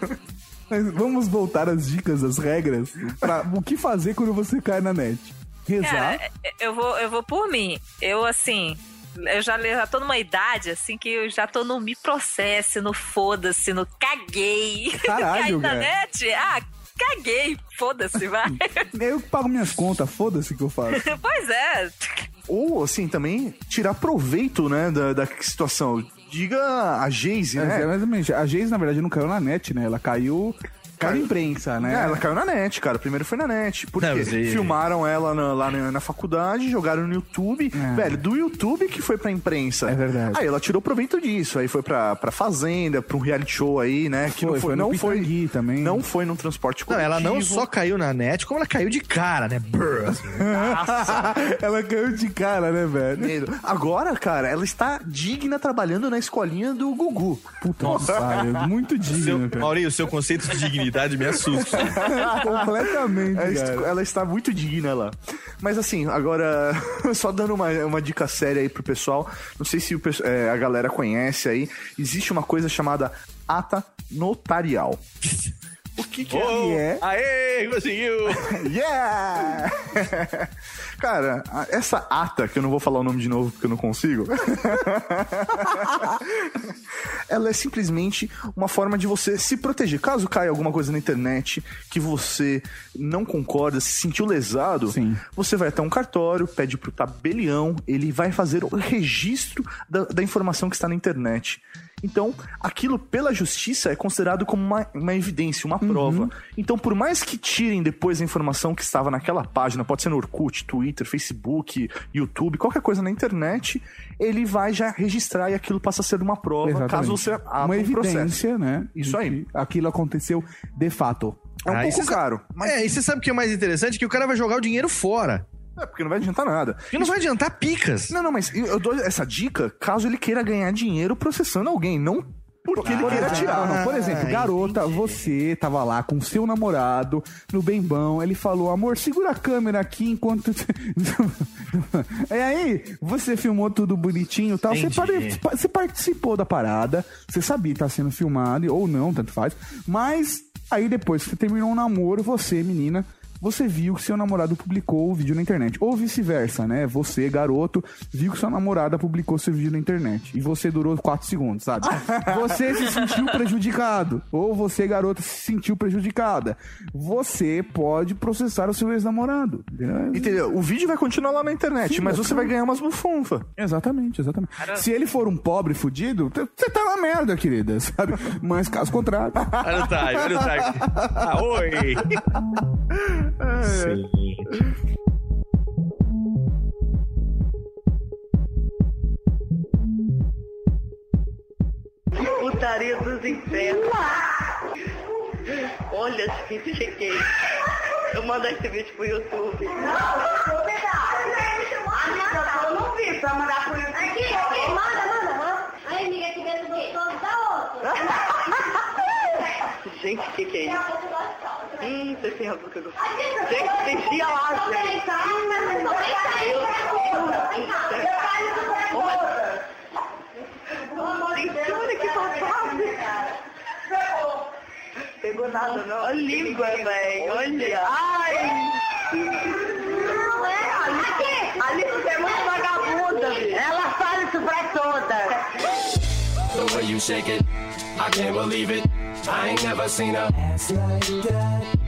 [laughs] Mas vamos voltar às dicas, às regras. Pra o que fazer quando você cai na net. Rezar. Cara, eu vou, eu vou por mim. Eu, assim, eu já, já tô numa idade, assim, que eu já tô no me processe, no foda-se, no caguei. [laughs] Caralho, Caí na cara. net? Ah, caguei. Foda-se, vai. [laughs] Eu que pago minhas contas, foda-se que eu faço. [laughs] pois é. Ou, assim, também tirar proveito, né, da, da situação. Diga a Geise, É, né? exatamente. A Geise, na verdade, não caiu na net, né? Ela caiu. Caiu na imprensa, né? É, ela caiu na net, cara. Primeiro foi na net. Porque Não, filmaram ela na- lá na, na faculdade, jogaram no YouTube. É. Velho, do YouTube que foi pra imprensa. É verdade. Aí ela tirou proveito disso. Aí foi pra, pra Fazenda, pra um reality show aí, né? Que Foi, não foi, foi no não foi, Pitangui também. não foi num transporte Não, coletivo. ela não só caiu na net, como ela caiu de cara, né? Brrr, assim. [laughs] ela caiu de cara, né, velho? Medo. Agora, cara, ela está digna trabalhando na escolinha do Gugu. Puta que pariu. Muito digno, cara. Maurinho, o seu conceito de dignidade me assusta. [laughs] Completamente, Ela, ela está muito digna lá. Mas assim, agora, [laughs] só dando uma, uma dica séria aí pro pessoal. Não sei se o é, a galera conhece aí. Existe uma coisa chamada ata notarial. O que, que Oh, é? Aê, conseguiu! [laughs] Yeah! Cara, essa ata, que eu não vou falar o nome de novo porque eu não consigo. [laughs] ela é simplesmente uma forma de você se proteger. Caso caia alguma coisa na internet que você não concorda, se sentiu lesado, Sim. você vai até um cartório, pede pro tabelião, ele vai fazer o registro da, da informação que está na internet. Então, aquilo pela justiça é considerado como uma, uma evidência, uma prova. Então, por mais que tirem depois a informação que estava naquela página, pode ser no Orkut, Twitter, Facebook, YouTube, qualquer coisa na internet, ele vai já registrar e aquilo passa a ser uma prova, Exatamente. caso você abra Uma um evidência, processo. né? Isso aí. Aquilo aconteceu de fato. É um Ah, pouco sa- caro, mas É, e você sabe o que é mais interessante? Que o cara vai jogar o dinheiro fora. É porque não vai adiantar nada. Porque não vai adiantar picas. Não, não, mas eu dou essa dica caso ele queira ganhar dinheiro processando alguém, não porque ele queira tirar. Não, por exemplo, Ah, garota, você tava lá com seu namorado no bem bom, ele falou, amor, segura a câmera aqui enquanto. e [laughs] aí, você filmou tudo bonitinho e tal. Você, Entendi. pare- você participou da parada, você sabia que tá sendo filmado, ou não, tanto faz. Mas aí depois que você terminou um namoro, você, menina. Você viu que seu namorado publicou o vídeo na internet. Ou vice-versa, né? Você, garoto, viu que sua namorada publicou seu vídeo na internet. E você durou 4 segundos, sabe? [laughs] Você se sentiu prejudicado. Ou você, garota, se sentiu prejudicada. Você pode processar o seu ex-namorado. entendeu? O vídeo vai continuar lá na internet, Sim, mas mas você vai ganhar umas bufunfa. Exatamente, exatamente. Se ele for um pobre fudido, você tá na merda, querida, [laughs] sabe? Mas caso contrário. Olha o time, olha o time. [laughs] Ah, oi! Sim. Putaria dos infernos. Olha, gente, cheguei. Eu mando esse vídeo pro YouTube. Não, vou pegar. Eu não vi pra mandar pro YouTube. Aqui, aqui, manda, manda. Aí, amiga, aqui dentro gostoso da outra. [laughs] Gente, o que, que é isso? Hum, você tem a boca gostosa. Gente, tem dia lá, gente. Gente, olha que fantástico. Pegou nada, não. Olha a língua, velho. Olha. Ai. Não é, aqui. A língua é muito vagabunda, velho. Ela fala isso pra todas. The way you shake it, I can't believe it. I ain't never seen a ass like that.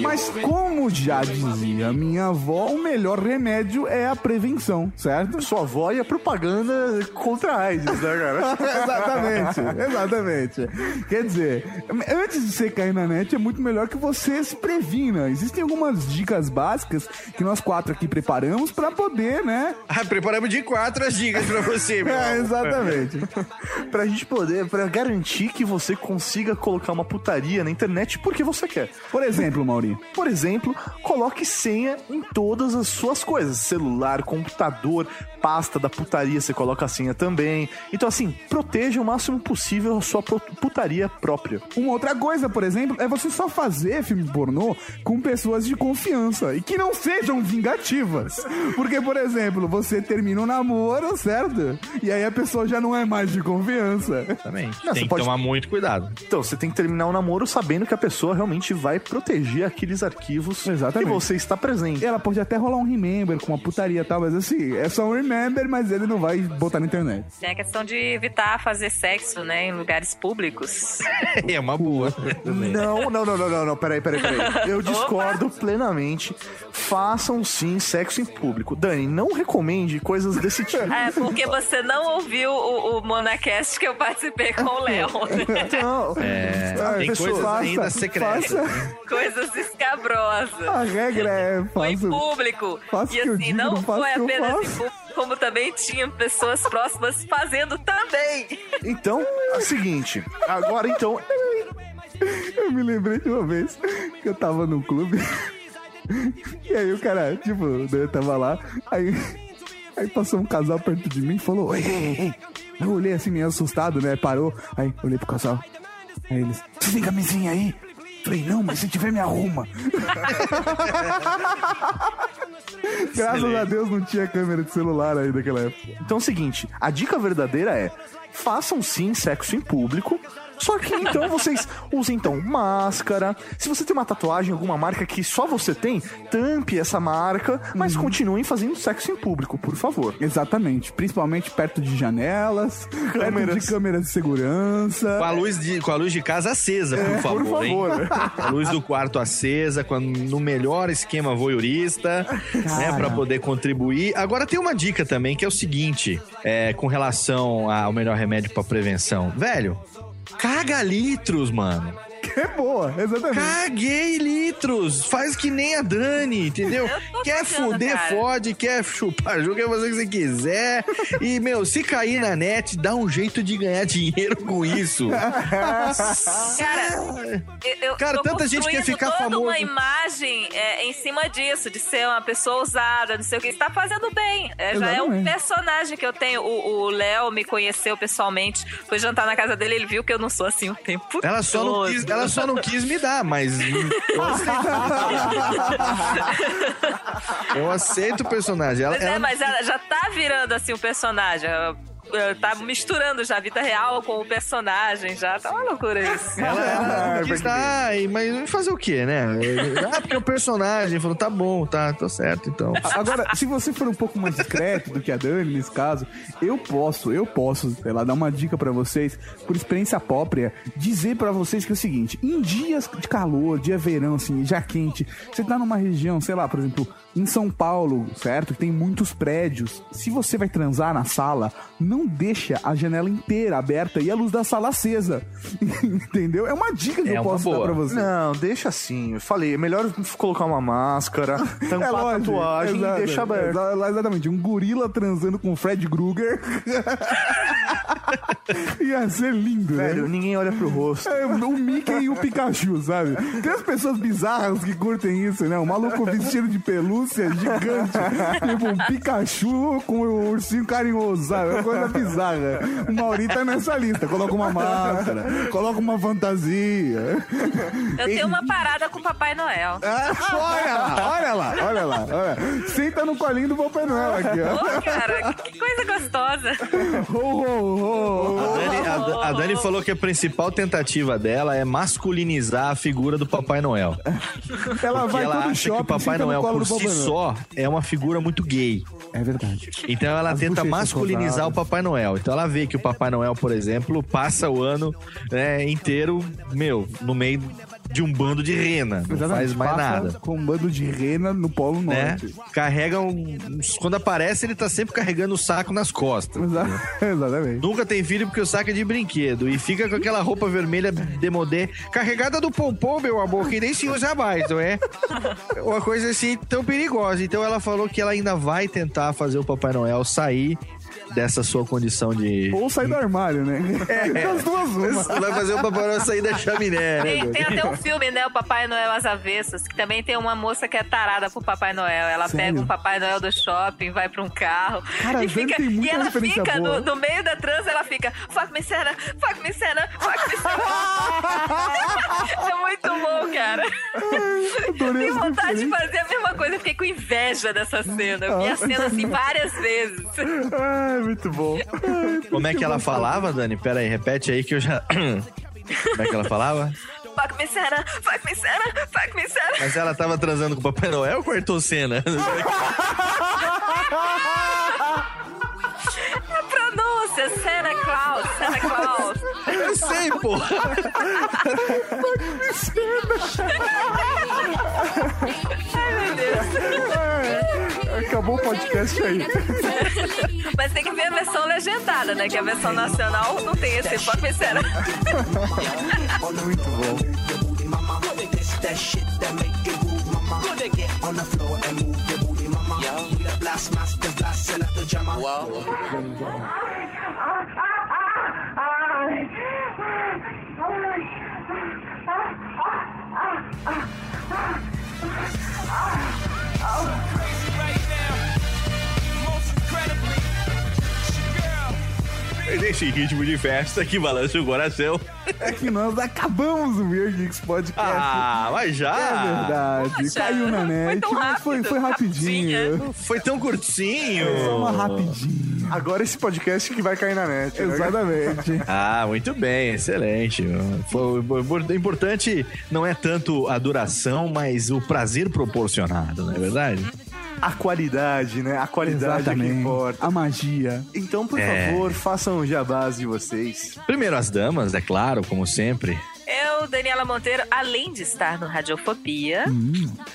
Mas como já dizia minha avó, o melhor remédio é a prevenção, certo? Sua avó e a propaganda contra a AIDS, né, cara? [laughs] exatamente, exatamente. Quer dizer, antes de você cair na net, é muito melhor que você se previna. Existem algumas dicas básicas que nós quatro aqui preparamos pra poder, né? Ah, preparamos de quatro as dicas pra você, meu. [laughs] É, exatamente. [laughs] pra gente poder, pra garantir que você consiga colocar uma putaria na internet porque você quer. Por exemplo, Maurinho. Por exemplo, coloque senha em todas as suas coisas: celular, computador, pasta da putaria, você coloca a senha também. Então, assim, proteja o máximo possível a sua putaria própria. Uma outra coisa, por exemplo, é você só fazer filme pornô com pessoas de confiança e que não sejam vingativas. Porque, por exemplo, você termina um namoro, certo? E aí a pessoa já não é mais de confiança. Exatamente. Não, Tem você que pode- tomar muito cuidado. Então, você tem que terminar o namoro sabendo que a pessoa realmente vai proteger aqueles arquivos Exatamente. que você está presente. Ela pode até rolar um remember com uma putaria e tal, mas assim, é só um remember, mas ele não vai botar na internet. Tem a questão de evitar fazer sexo, né, em lugares públicos. [laughs] É uma boa. Não, não, não, não, não, não, peraí, peraí, peraí. Eu [laughs] discordo plenamente. Façam sim sexo em público. Dani, não recomende coisas desse tipo. É, porque você não ouviu o, o Monacast que eu participei com o [laughs] Léo. né? Não. É, Ah, tem pessoa, coisas faça- ainda secretas. faça- né? Coisas escabrosas. A regra é Foi em público. faço e o que eu assim, digo, não não foi apenas em público, como também tinha pessoas próximas fazendo também. Então, é o seguinte. Agora, então. Eu me lembrei de uma vez que eu tava num clube. E aí o cara, tipo, né, tava lá. Aí, aí passou um casal perto de mim e falou: Oi, ei, ei. Eu olhei assim, meio assustado, né? Parou. Aí olhei pro casal. Aí eles: Você tem camisinha aí? Falei, não, mas se tiver, me arruma. [laughs] Graças a Deus não tinha câmera de celular aí naquela época. Então é o seguinte, a dica verdadeira é: façam sim sexo em público. Só que então vocês usem então máscara. Se você tem uma tatuagem, alguma marca que só você tem, tampe essa marca, mas continuem fazendo sexo em público, por favor. Exatamente. Principalmente perto de janelas, perto Câmeras. de câmeras de segurança. Com a luz de, com a luz de casa acesa, por É, favor, por hein? favor. A luz do quarto acesa, com a- no melhor esquema voyeurista, né, para poder contribuir. Agora tem uma dica também que é o seguinte, é, com relação ao melhor remédio para prevenção. Velho, caga litros, mano. [laughs] É boa, exatamente. Caguei litros. Faz que nem a Dani, entendeu? Quer fuder, cara. fode. Quer chupar, joga fazer o que você quiser. E, meu, se cair na net, dá um jeito de ganhar dinheiro com isso. [laughs] Cara, eu, eu Cara, tô tanta gente quer ficar toda famoso. uma imagem é, em cima disso, de ser uma pessoa ousada, não sei o que. Você tá fazendo bem. É, já é um personagem que eu tenho. O Léo me conheceu pessoalmente, foi jantar na casa dele, ele viu que eu não sou assim o tempo Ela só, não todo. quis, ela só não quis me dar, mas. Eu aceito, [laughs] eu aceito o personagem. Ela, Mas é, ela- mas ela já tá virando assim o personagem. Ela Tá misturando já a vida real com o personagem, já tá uma loucura isso. Ela, quis ai, mas fazer o quê, né? Ah, porque o personagem falou, tá bom, tá, tô certo, então. Agora, se você for um pouco mais discreto do que a Dani nesse caso, eu posso, eu posso, sei lá, dar uma dica pra vocês, por experiência própria, dizer pra vocês que é o seguinte: em dias de calor, dia verão, assim, já quente, você tá numa região, sei lá, por exemplo, em São Paulo, certo? Que tem muitos prédios. Se você vai transar na sala, não deixa a janela inteira aberta e a luz da sala acesa. [laughs] Entendeu? É uma dica que É eu posso dar boa. pra você. Não, deixa assim. Eu falei, é melhor colocar uma máscara, [laughs] tampar a lógico, tatuagem exato, e deixa aberto. exa- Exatamente, um gorila transando com o Fred Krueger. [laughs] Ia ser lindo, Velho, né? ninguém olha pro rosto. É, o Mickey e o Pikachu, sabe? Tem as pessoas bizarras que curtem isso, né? O maluco vestido de pelúcia gigante. [laughs] tipo um Pikachu com o ursinho carinhoso, sabe? É uma coisa bizarra. O Mauri tá nessa lista. Coloca uma máscara, coloca uma fantasia. Eu tenho uma parada com o Papai Noel. Ah, olha lá, olha lá, olha lá. Olha. Senta no colinho do Papai Noel aqui, ó. Ô, cara, que coisa gostosa. Ho, ho, ho. A Dani, a a Dani falou que a principal tentativa dela é masculinizar a figura do Papai Noel. Ela Porque vai ela todo acha que shopping, o Papai Noel, por Papai si só, é uma figura muito gay. É verdade. Então ela As tenta masculinizar o Papai Noel. Então ela vê que o Papai Noel, por exemplo, passa o ano né, inteiro, meu, no meio de um bando de rena. Não faz mais nada. Com um bando de rena no Polo Né? Norte. Carrega um. Quando aparece, ele tá sempre carregando o saco nas costas. Exa- [laughs] Exatamente. Nunca tem filho porque o saco é de brinquedo. E fica com aquela roupa vermelha demodé, carregada do pompom, meu amor, que nem se usa mais, não é? Uma coisa assim tão perigosa. Então ela falou que ela ainda vai tentar fazer o Papai Noel sair dessa sua condição de. Ou sair do armário, né? [laughs] É. [laughs] As duas uma. Vai fazer o Papai Noel sair da chaminé, né? Tem, tem até um filme, né? O Papai Noel às Avessas, que também tem uma moça que é tarada pro Papai Noel. Ela Sério? pega um Papai Noel do shopping, vai pra um carro. Cara, e, fica, tem muita e ela fica boa. no, no meio da trança, ela fica fuck me cena, fuck me cena, fuck me cena. [laughs] é muito bom, cara. Tenho vontade de fazer a mesma coisa. Eu fiquei com inveja dessa cena. Eu vi a cena assim várias vezes. Ai, muito bom. Como é que ela falava, Dani? Pera aí, repete aí que eu já. [clears throat] Como é que ela falava? Fuck me cena, fuck me cena, fuck me cena. Mas ela tava transando com o Papai Noel ou com a Ayrton Senna? A [laughs] pronúncia, Santa Claus, Santa Claus. Eu sei, porra. [laughs] Ai, meu Deus. Acabou o podcast aí. [laughs] Mas tem que ver a versão legendada, né? Que a versão nacional não tem esse me cena. Muito bom. your [laughs] Nesse ritmo de festa que balança o coração. É que nós acabamos o Weird Geeks Podcast. Ah, mas já. É verdade. Poxa, Caiu na foi net, tão mas foi, rápido. foi rapidinho. Foi tão curtinho. Foi só uma rapidinho. Agora esse podcast que vai cair na net. né? Exatamente. Ah, muito bem, excelente. Foi, o importante não é tanto a duração, mas o prazer proporcionado, não é verdade? A qualidade, né? A qualidade é que importa. A magia. Então, por É. favor, façam o jabás de vocês. Primeiro as damas, é claro, como sempre. Eu, Daniela Monteiro, além de estar no Radiofobia,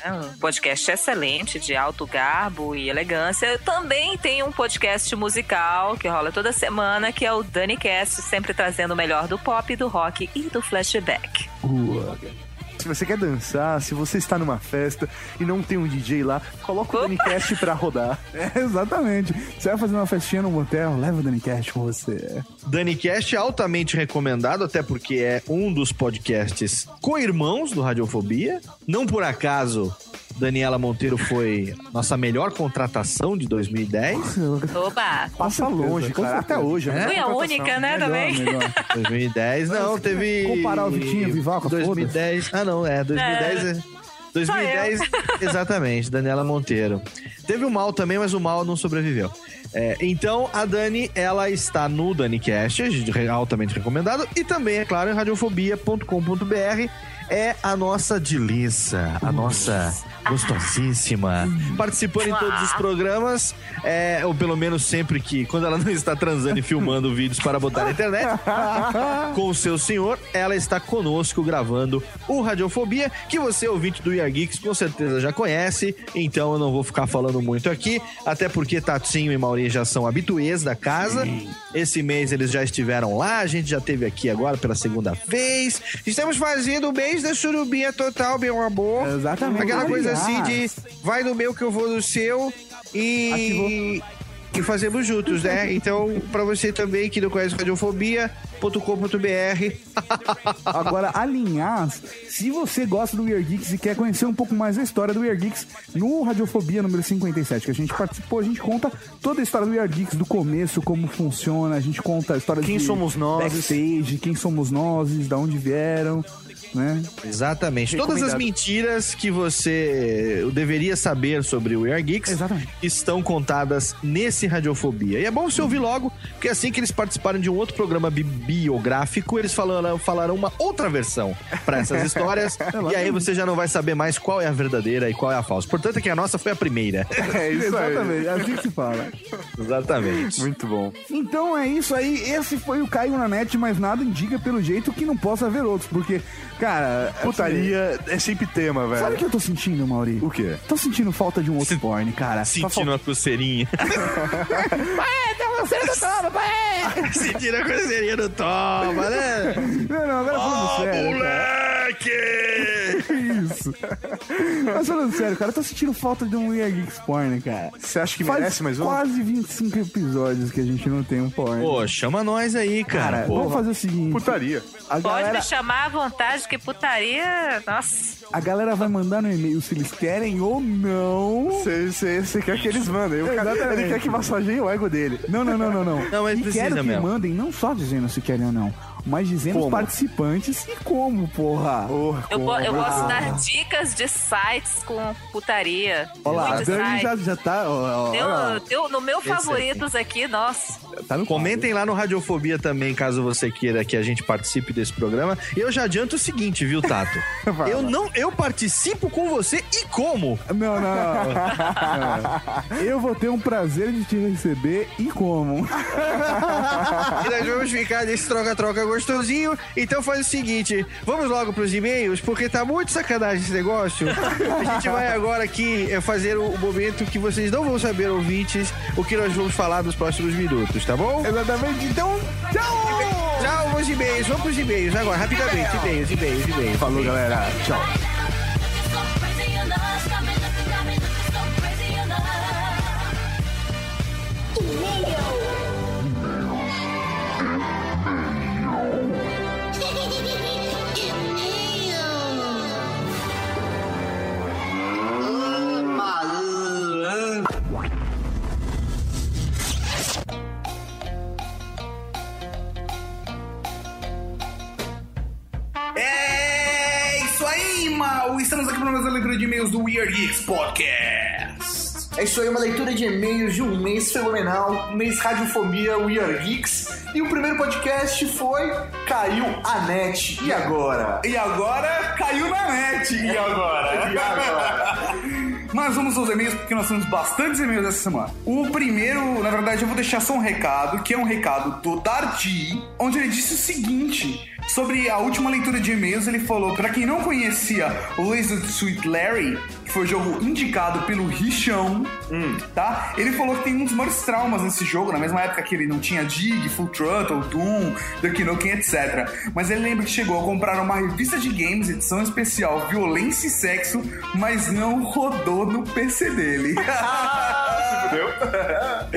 é um podcast excelente, de alto garbo e elegância, eu também tenho um podcast musical que rola toda semana, que é o DaniCast, sempre trazendo o melhor do pop, do rock e do flashback. Se você quer dançar, se você está numa festa e não tem um DJ lá, coloca o Danicast pra rodar. [laughs] É, exatamente. Você vai fazer uma festinha no motel, leva o Danicast com você. DaniCast é altamente recomendado, até porque é um dos podcasts co-irmãos do Radiofobia. Não por acaso, Daniela Monteiro foi nossa melhor contratação de 2010. Oba! Passa longe, com cara. Até hoje. É? Fui a única, né, também? melhor. 2010, não, teve. Comparar o Vitinho, Vivaco, 2010. Ah, não, é, 2010 é. 2010, [laughs] exatamente, Daniela Monteiro. Teve o mal também, mas o mal não sobreviveu. É, então, a Dani, ela está no DaniCast, altamente recomendado, e também, é claro, em radiofobia.com.br. É a nossa Dilissa, a nossa gostosíssima, participando em todos os programas, é, ou pelo menos sempre que, quando ela não está transando e filmando [laughs] vídeos para botar na internet, [laughs] com o seu senhor, ela está conosco gravando o Radiofobia, que você, ouvinte do Year Geeks, com certeza já conhece, então eu não vou ficar falando muito aqui, até porque Tatinho e Mauri já são habituês da casa. Esse mês eles já estiveram lá, a gente já teve aqui agora pela segunda vez. Estamos fazendo o mês da surubinha total, meu amor. Exatamente. Aquela coisa assim de vai no meu que eu vou no seu e. E fazemos juntos, né? [laughs] Então, pra você também que não conhece radiofobia.com.br. [laughs] Agora, alinhar, se você gosta do Weird Geeks e quer conhecer um pouco mais da história do Weird Geeks, no Radiofobia número 57, que a gente participou, a gente conta toda a história do Weird Geeks, do começo, como funciona, a gente conta a história Quem de somos nós. backstage, quem somos nós, da onde vieram, né? Exatamente. Todas as mentiras que você deveria saber sobre o We Are Geeks Exatamente. estão contadas nesse Radiofobia. E é bom você ouvir logo, porque assim que eles participarem de um outro programa bi- biográfico, eles falarão, falarão uma outra versão para essas [laughs] histórias. e aí você já não vai saber mais qual é a verdadeira e qual é a falsa. Portanto, é que a nossa foi a primeira. [laughs] É isso aí. Exatamente, é assim que se fala. Exatamente. Muito bom. Então é isso aí, esse foi o Caio na net, mas nada indica pelo jeito que não possa haver outros, porque, cara... assim, Putaria é sempre tema, velho. Sabe o que eu tô sentindo, Mauri? O quê? Tô sentindo falta de um outro porn, cara. Sentindo uma coceirinha. Pai, tá você do toma, pai! [laughs] Sentindo a coceirinha do toma, né? Não, não, agora falando sério, cara. Moleque! [laughs] Isso. Mas falando sério, cara, eu tô sentindo falta de um Weird Geeks porn, cara. Você acha que Faz merece mais um? quase 25 episódios que a gente não tem um porn. Pô, chama nós aí, cara. cara, vamos fazer o seguinte. Putaria. A Pode galera, me chamar à vontade, que putaria. Nossa. a galera vai mandar no e-mail se eles querem ou não. Você quer que eles mandem. O cara- Exatamente. Ele quer que massageie o ego dele. Não, não, não, não, não. Não, mas e precisa quero que mesmo. mandem não só dizendo se querem ou não, mas dizendo os Como? participantes e como, porra. Porra, Eu, po- eu como? posso Ah. dar dicas de sites com putaria. Olha lá, Dani já, já tá. ó, ó, Deu- lá, deu- no meu Esse favoritos aqui, nossa. tá no Comentem lá no Radiofobia também, caso você queira que a gente participe desse programa. E eu já adianto o seguinte, viu, Tato? [laughs] Eu não, eu participo com você e como? Não, não, não. [laughs] Eu vou ter um prazer de te receber e como. [laughs] E nós vamos ficar nesse troca-troca gostosinho. Então faz o seguinte, vamos logo pros e-mails, porque tá muito sacanagem esse negócio. A gente vai agora aqui eh, fazer o momento que vocês não vão saber, ouvintes, o que nós vamos falar nos próximos minutos, tá bom? Exatamente. Então, tchau! Tchau, vamos e-mails, vamos pros e-mails agora, rapidamente, e-mails, e-mails, e-mails. Falou, galera. Tchau. Mais uma leitura de e-mails do Weird Geeks Podcast. É isso aí, uma leitura de e-mails de um mês fenomenal, um mês Radiofobia We Are Geeks. E o primeiro podcast foi Caiu a Net. E agora? E agora caiu na net. E agora? [laughs] E agora? [laughs] Mas vamos aos e-mails, porque nós temos bastantes e-mails essa semana. O primeiro, na verdade, eu vou deixar só um recado, que é um recado do Dardi, onde ele disse o seguinte. Sobre a última leitura de e-mails, ele falou: pra quem não conhecia o Laser Sweet Larry, foi o jogo indicado pelo Richão, tá? Ele falou que tem uns maiores traumas nesse jogo, na mesma época que ele não tinha Dig, Full Throttle, Doom, Duke Nukem, etc. Mas ele lembra que chegou a comprar uma revista de games, edição especial Violência e Sexo, mas não rodou no PC dele. [laughs] [laughs]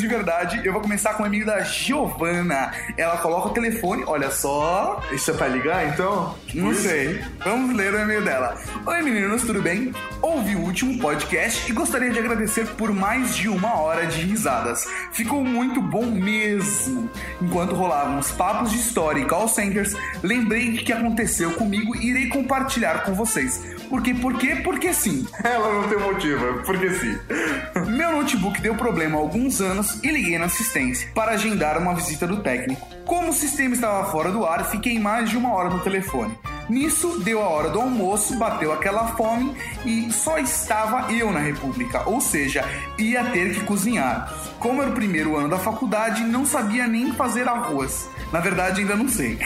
De verdade. Eu vou começar com o e-mail da Giovana. Ela coloca o telefone, olha só. Isso é pra ligar, então? Não sei. Vamos ler o e-mail dela. Oi meninos, tudo bem? Ouvi o último podcast e gostaria de agradecer por mais de uma hora de risadas. Ficou muito bom mesmo. Enquanto rolavam os papos de história e call centers, lembrei do que aconteceu comigo e irei compartilhar com vocês. Por quê? Por quê? Porque sim. [laughs] Ela não tem motivo, porque sim. [laughs] Meu notebook deu problema há alguns anos e liguei na assistência para agendar uma visita do técnico. Como o sistema estava fora do ar, fiquei mais de uma hora no telefone. Nisso, deu a hora do almoço, bateu aquela fome e só estava eu na República, ou seja, ia ter que cozinhar. Como era o primeiro ano da faculdade, não sabia nem fazer arroz. Na verdade, ainda não sei.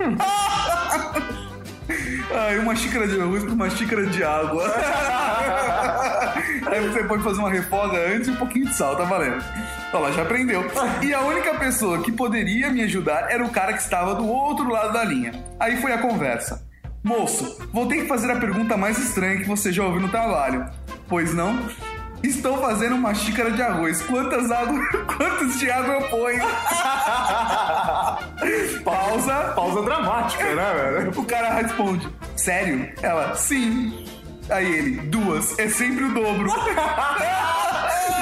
[laughs] Ai, uma xícara de arroz com uma xícara de água. Aí você pode fazer uma refoga antes e um pouquinho de sal, tá valendo. Lá, já aprendeu. E a única pessoa que poderia me ajudar era o cara que estava do outro lado da linha. Aí foi a conversa. Moço, vou ter que fazer a pergunta mais estranha que você já ouviu no trabalho. Pois não? Estou fazendo uma xícara de arroz. Quantas água, [laughs] quantos de água eu ponho? Pausa dramática, né, velho? O cara responde: Sério? Ela, sim. Aí ele, duas, é sempre o dobro. [laughs]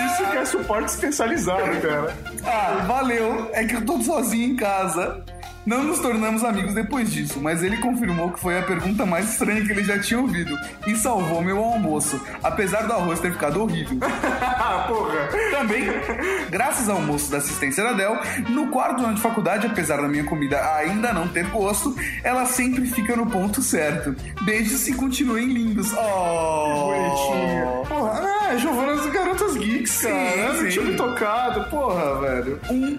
Isso que é suporte especializado, cara. Ah, valeu. É que eu tô sozinho em casa. Não nos tornamos amigos depois disso, mas ele confirmou que foi a pergunta mais estranha que ele já tinha ouvido e salvou meu almoço, apesar do arroz ter ficado horrível. [laughs] Porra. Também, graças ao almoço da assistência da Dell, no quarto ano de faculdade, apesar da minha comida ainda não ter gosto, ela sempre fica no ponto certo. Beijos e continuem lindos. Oh, Bonitinho. Porra, ah, Giovana das Garotas Geeks, cara. Sim. tinha me tocado, porra, velho. Um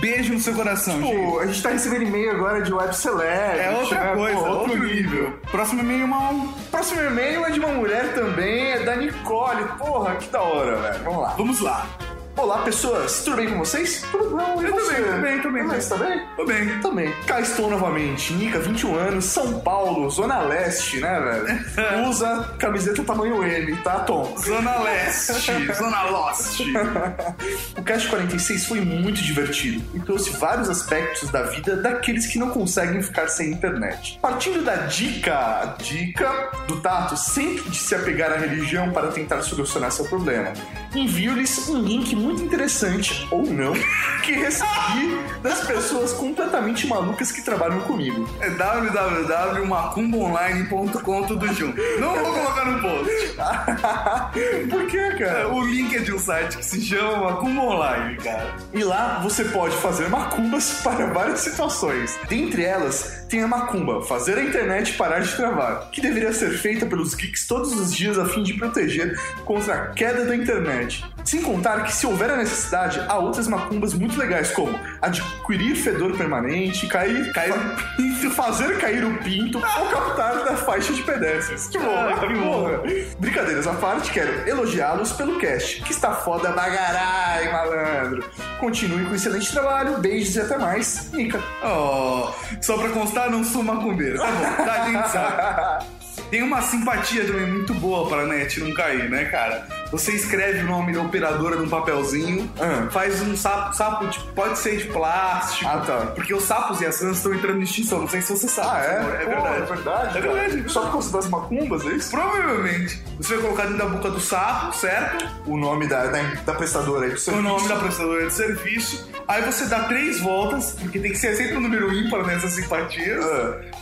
beijo no seu coração, gente. Pô, a gente tá recebendo e-mail agora de web celeb. É outra coisa, outro nível. Próximo e-mail, mal. Próximo e-mail é de uma mulher também, é da Nicole. Porra, que da hora, velho. Vamos lá. Vamos lá. Olá, pessoas. Tudo bem com vocês? Tudo bom, e Eu tô você? bem, tô bem. Mas tá bem? Tô bem. Também. Cá estou novamente. Nica, 21 anos, São Paulo, Zona Leste, né, velho? [laughs] Usa camiseta tamanho M, tá, Tom? Zona Leste, [laughs] Zona Loste. O Cast 46 foi muito divertido e trouxe vários aspectos da vida daqueles que não conseguem ficar sem internet. Partindo da dica, dica do Tato sempre de se apegar à religião para tentar solucionar seu problema, envio-lhes um link muito interessante, ou não, [laughs] que recebi das pessoas completamente malucas que trabalham comigo. É www.macumbaonline.com tudo junto. Não vou colocar no post. [laughs] Por quê, cara? O link é de um site que se chama Macumba Online, cara. E lá você pode fazer macumbas [laughs] para várias situações. Dentre elas, tem a macumba, fazer a internet parar de travar, que deveria ser feita pelos geeks todos os dias a fim de proteger contra a queda da internet. Sem contar que, se houver a necessidade, há outras macumbas muito legais, como adquirir fedor permanente, cair, cair e fazer cair o pinto ou captar da faixa de pedestres. Que Ah, que porra. Brincadeiras à parte, quero elogiá-los pelo cast, que está foda bagarai, malandro. Continue com excelente trabalho, beijos e até mais. Nica. Oh, só pra constar, não sou macumbeiro. Tá bom, tá, a gente sabe. [laughs] Tem uma simpatia também muito boa pra net não cair, né, cara? Você escreve o nome da operadora num papelzinho, Ah. faz um sapo, sapo tipo, pode ser de plástico. Ah, tá. Porque os sapos e as rãs estão entrando em extinção. Não sei se você sabe. Ah, é? É Pô, verdade. É verdade. É verdade. Só por causa das macumbas, é isso? Provavelmente. Você vai colocar dentro da boca do sapo, certo? O nome da, da, da prestadora aí do O serviço. nome da prestadora de serviço. Aí você dá três voltas, porque tem que ser sempre um número ímpar nessas simpatias,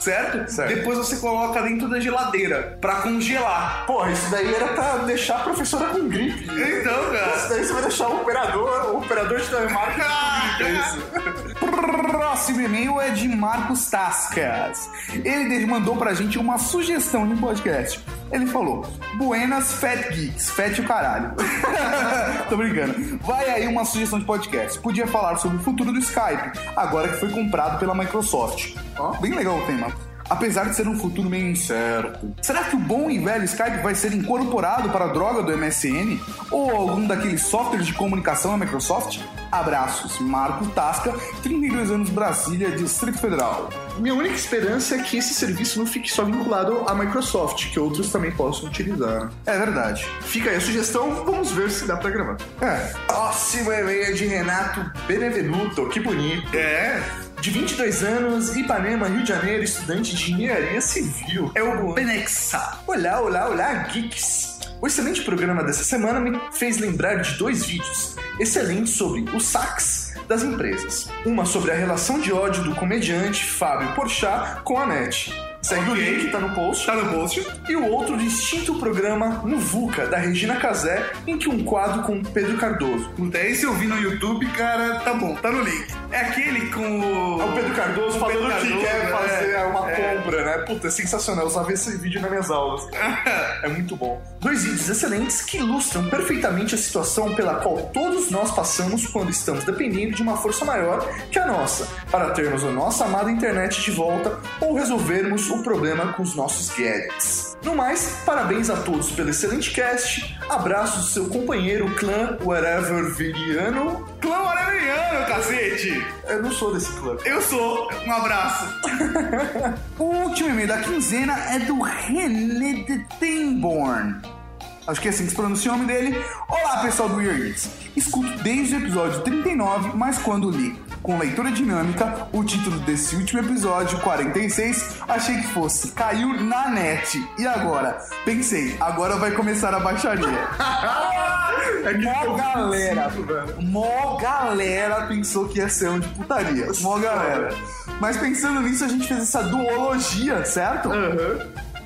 certo? certo. Depois você coloca dentro da geladeira pra congelar. Porra, isso daí era pra deixar a professora com gripe. Então, cara. Isso daí você vai deixar o operador, o operador de telemarketing com gripe, é isso. Próximo e-mail é de Marcos Tascas. Ele mandou pra gente uma sugestão de um podcast. Ele falou: Buenas Fat Geeks, fat o caralho. [laughs] Tô brincando. Vai aí uma sugestão de podcast. Podia falar sobre o futuro do Skype, agora que foi comprado pela Microsoft. Ó, bem legal o tema. Apesar de ser um futuro meio incerto. Será que o bom e velho Skype vai ser incorporado para a droga do MSN? Ou algum daqueles softwares de comunicação da Microsoft? Abraços, Marco Tasca, 32 anos, Brasília, Distrito Federal. Minha única esperança é que esse serviço não fique só vinculado à Microsoft, que outros também possam utilizar. É verdade. Fica aí a sugestão, vamos ver se dá pra gravar. É. Próximo e-mail é de Renato Benevenuto, que bonito. É. De 22 anos, Ipanema, Rio de Janeiro, estudante de engenharia civil. É o Benexa. Olá, olá, olá, geeks! O excelente programa dessa semana me fez lembrar de dois vídeos excelentes sobre os saques das empresas. Uma sobre a relação de ódio do comediante Fábio Porchat com a NET. Segue o link, tá no post. Tá no post. E o outro distinto programa Muvuca, da Regina Casé, em que um quadro com Pedro Cardoso. Puta, esse eu vi no YouTube, cara, tá bom, tá no link. É aquele com o... É o Pedro Cardoso O falando Pedro que Cardoso, quer fazer é, uma é. compra, né? Puta, é sensacional. Eu usava esse vídeo nas minhas aulas. [laughs] é muito bom. Dois vídeos excelentes que ilustram perfeitamente a situação pela qual todos nós passamos quando estamos dependendo de uma força maior que a nossa, para termos a nossa amada internet de volta ou resolvermos o problema com os nossos gadgets. No mais, parabéns a todos pelo excelente cast. Abraços do seu companheiro clã Whatever Viriano. Clã Areveriano, cacete! Eu não sou desse clã. Eu sou. Um abraço. [laughs] o último e-mail da quinzena é do René de Tenborn. Acho que é assim que se pronuncia o nome dele. Olá, pessoal do Weird Geeks. Escuto desde o episódio 39, mas quando li com leitura dinâmica o título desse último episódio, 46, achei que fosse Caiu na net. E agora? Pensei, agora vai começar a baixaria. [laughs] É Mó galera, mó galera pensou que ia ser um de putaria. Mó galera. Mas pensando nisso, a gente fez essa duologia, certo?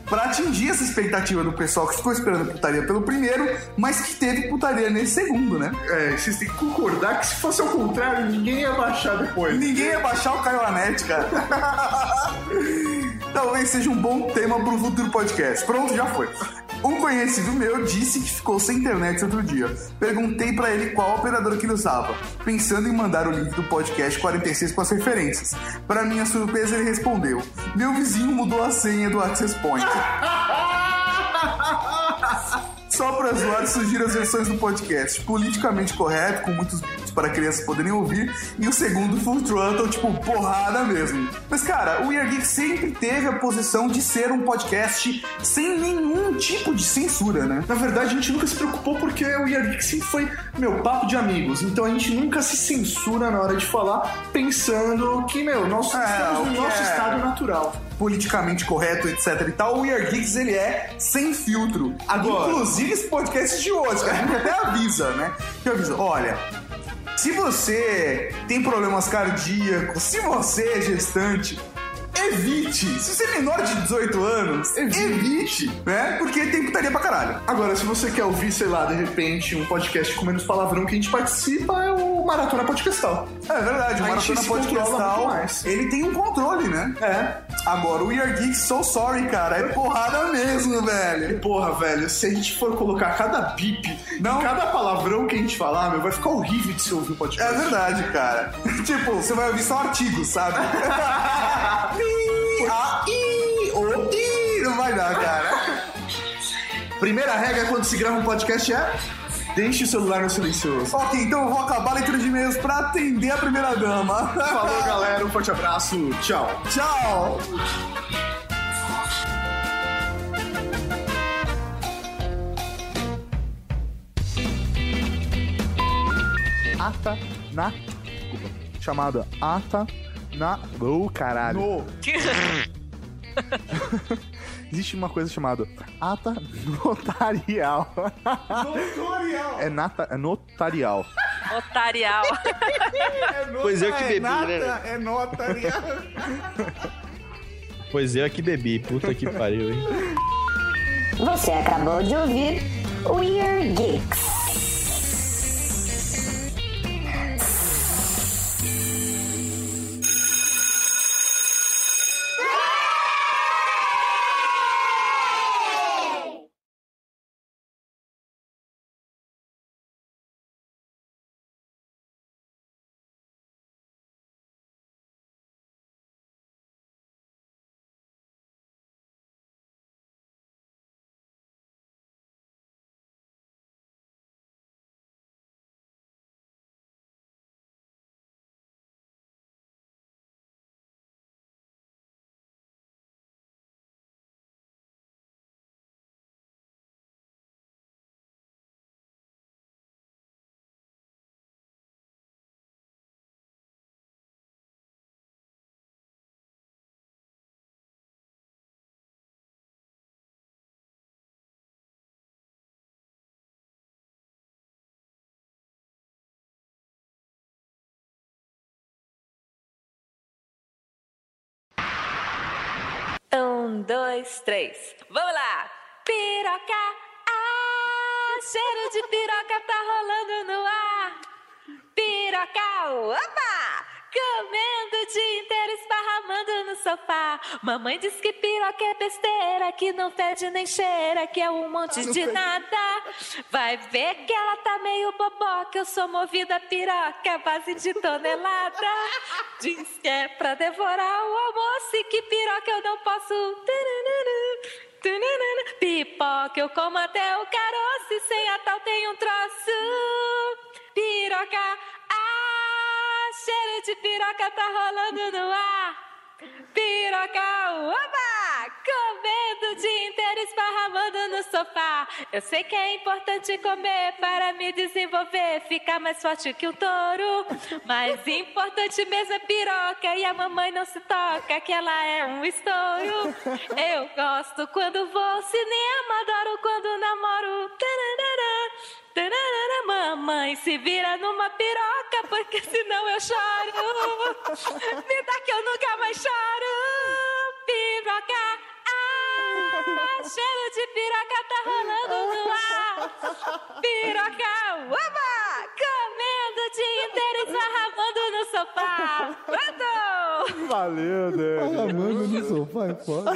Pra atingir essa expectativa do pessoal que ficou esperando putaria pelo primeiro, mas que teve putaria nesse segundo, né? É, vocês têm que concordar que se fosse ao contrário, ninguém ia baixar depois. Ninguém ia baixar o Caio Anete, cara. [laughs] Talvez seja um bom tema pro futuro podcast. Pronto, já foi. Um conhecido meu disse que ficou sem internet outro dia. Perguntei pra ele qual operador que ele usava, pensando em mandar o link do podcast 46 com as referências. Pra minha surpresa, ele respondeu: Meu vizinho mudou a senha do Access Point. [laughs] Só pra zoar, sugiro as versões do podcast. Politicamente correto, com muitos para crianças poderem ouvir. E o segundo, Full Throttle, tipo, porrada mesmo. Mas, cara, o Weird Geek sempre teve a posição de ser um podcast sem nenhum tipo de censura, né? Na verdade, a gente nunca se preocupou porque o Weird Geek sempre foi, meu, papo de amigos. Então a gente nunca se censura na hora de falar, pensando que, meu, nós É, estamos no nosso é- estado natural. Politicamente correto, etc e tal. O Weird Geeks, ele é sem filtro. Agora- Inclusive esse podcast de hoje, que a gente até avisa, né? Que avisa, olha... Se você tem problemas cardíacos, se você é gestante, evite. Se você é menor de 18 anos, evite, né? Porque tem putaria pra caralho. Agora, se você quer ouvir, sei lá, de repente, um podcast com menos palavrão que a gente participa, é o Maratona Podcastal. É verdade, o A Maratona Podcastal, ele tem um controle, né? É. Agora, o We Are Geeks So Sorry, cara, é porrada mesmo, velho. Porra, velho, se a gente for colocar cada bip, Não. cada palavrão que a gente falar, meu, vai ficar horrível de se ouvir o É podcast. verdade, cara. [laughs] tipo, você vai ouvir só artigos, sabe? [laughs] Primeira regra quando se grava um podcast é deixe o celular no silencioso. Ok, então eu vou acabar a leitura de e-mails pra atender a primeira dama. Falou, [laughs] galera, um forte abraço, tchau. Tchau. Ata na. Desculpa. Chamada Ata na. Ô, caralho. No. [laughs] Existe uma coisa chamada ata notarial. Tutorial. É, nata, é notarial. Otarial. Pois eu que bebi, né? nata, É notarial. Pois eu que bebi. Puta que pariu, hein? Você acabou de ouvir Weird Geeks. Um, dois, três. Vamos lá! Piroca! Ah! Cheiro de piroca tá rolando no ar! Piroca! Opa! Comendo o dia inteiro, esparramando no sofá. Mamãe diz que piroca é besteira, que não fede nem cheira, que é um monte de nada. Vai ver que ela tá meio boboca, eu sou movida a piroca, base de tonelada. [laughs] Diz que é pra devorar o almoço e que piroca eu não posso. Pipoca eu como até o caroço e sem a tal tem um troço. Piroca, ah, cheiro de piroca tá rolando no ar. Piroca, oba! Comendo o dia inteiro, esparramando no sofá. Eu sei que é importante comer para me desenvolver, ficar mais forte que o touro. Mas importante mesmo é piroca e a mamãe não se toca, que ela é um estouro. Eu gosto quando vou ao cinema, adoro quando namoro. Tararara, tararara. Mamãe, se vira numa piroca, porque senão eu choro. Me dá que eu nunca mais choro. Piroca, ah, cheiro de piroca tá rolando no ar. Piroca, uaba, comendo o dia inteiro, esbarramando no sofá. Pronto! Valeu, Dani. Esparramando no sofá é foda.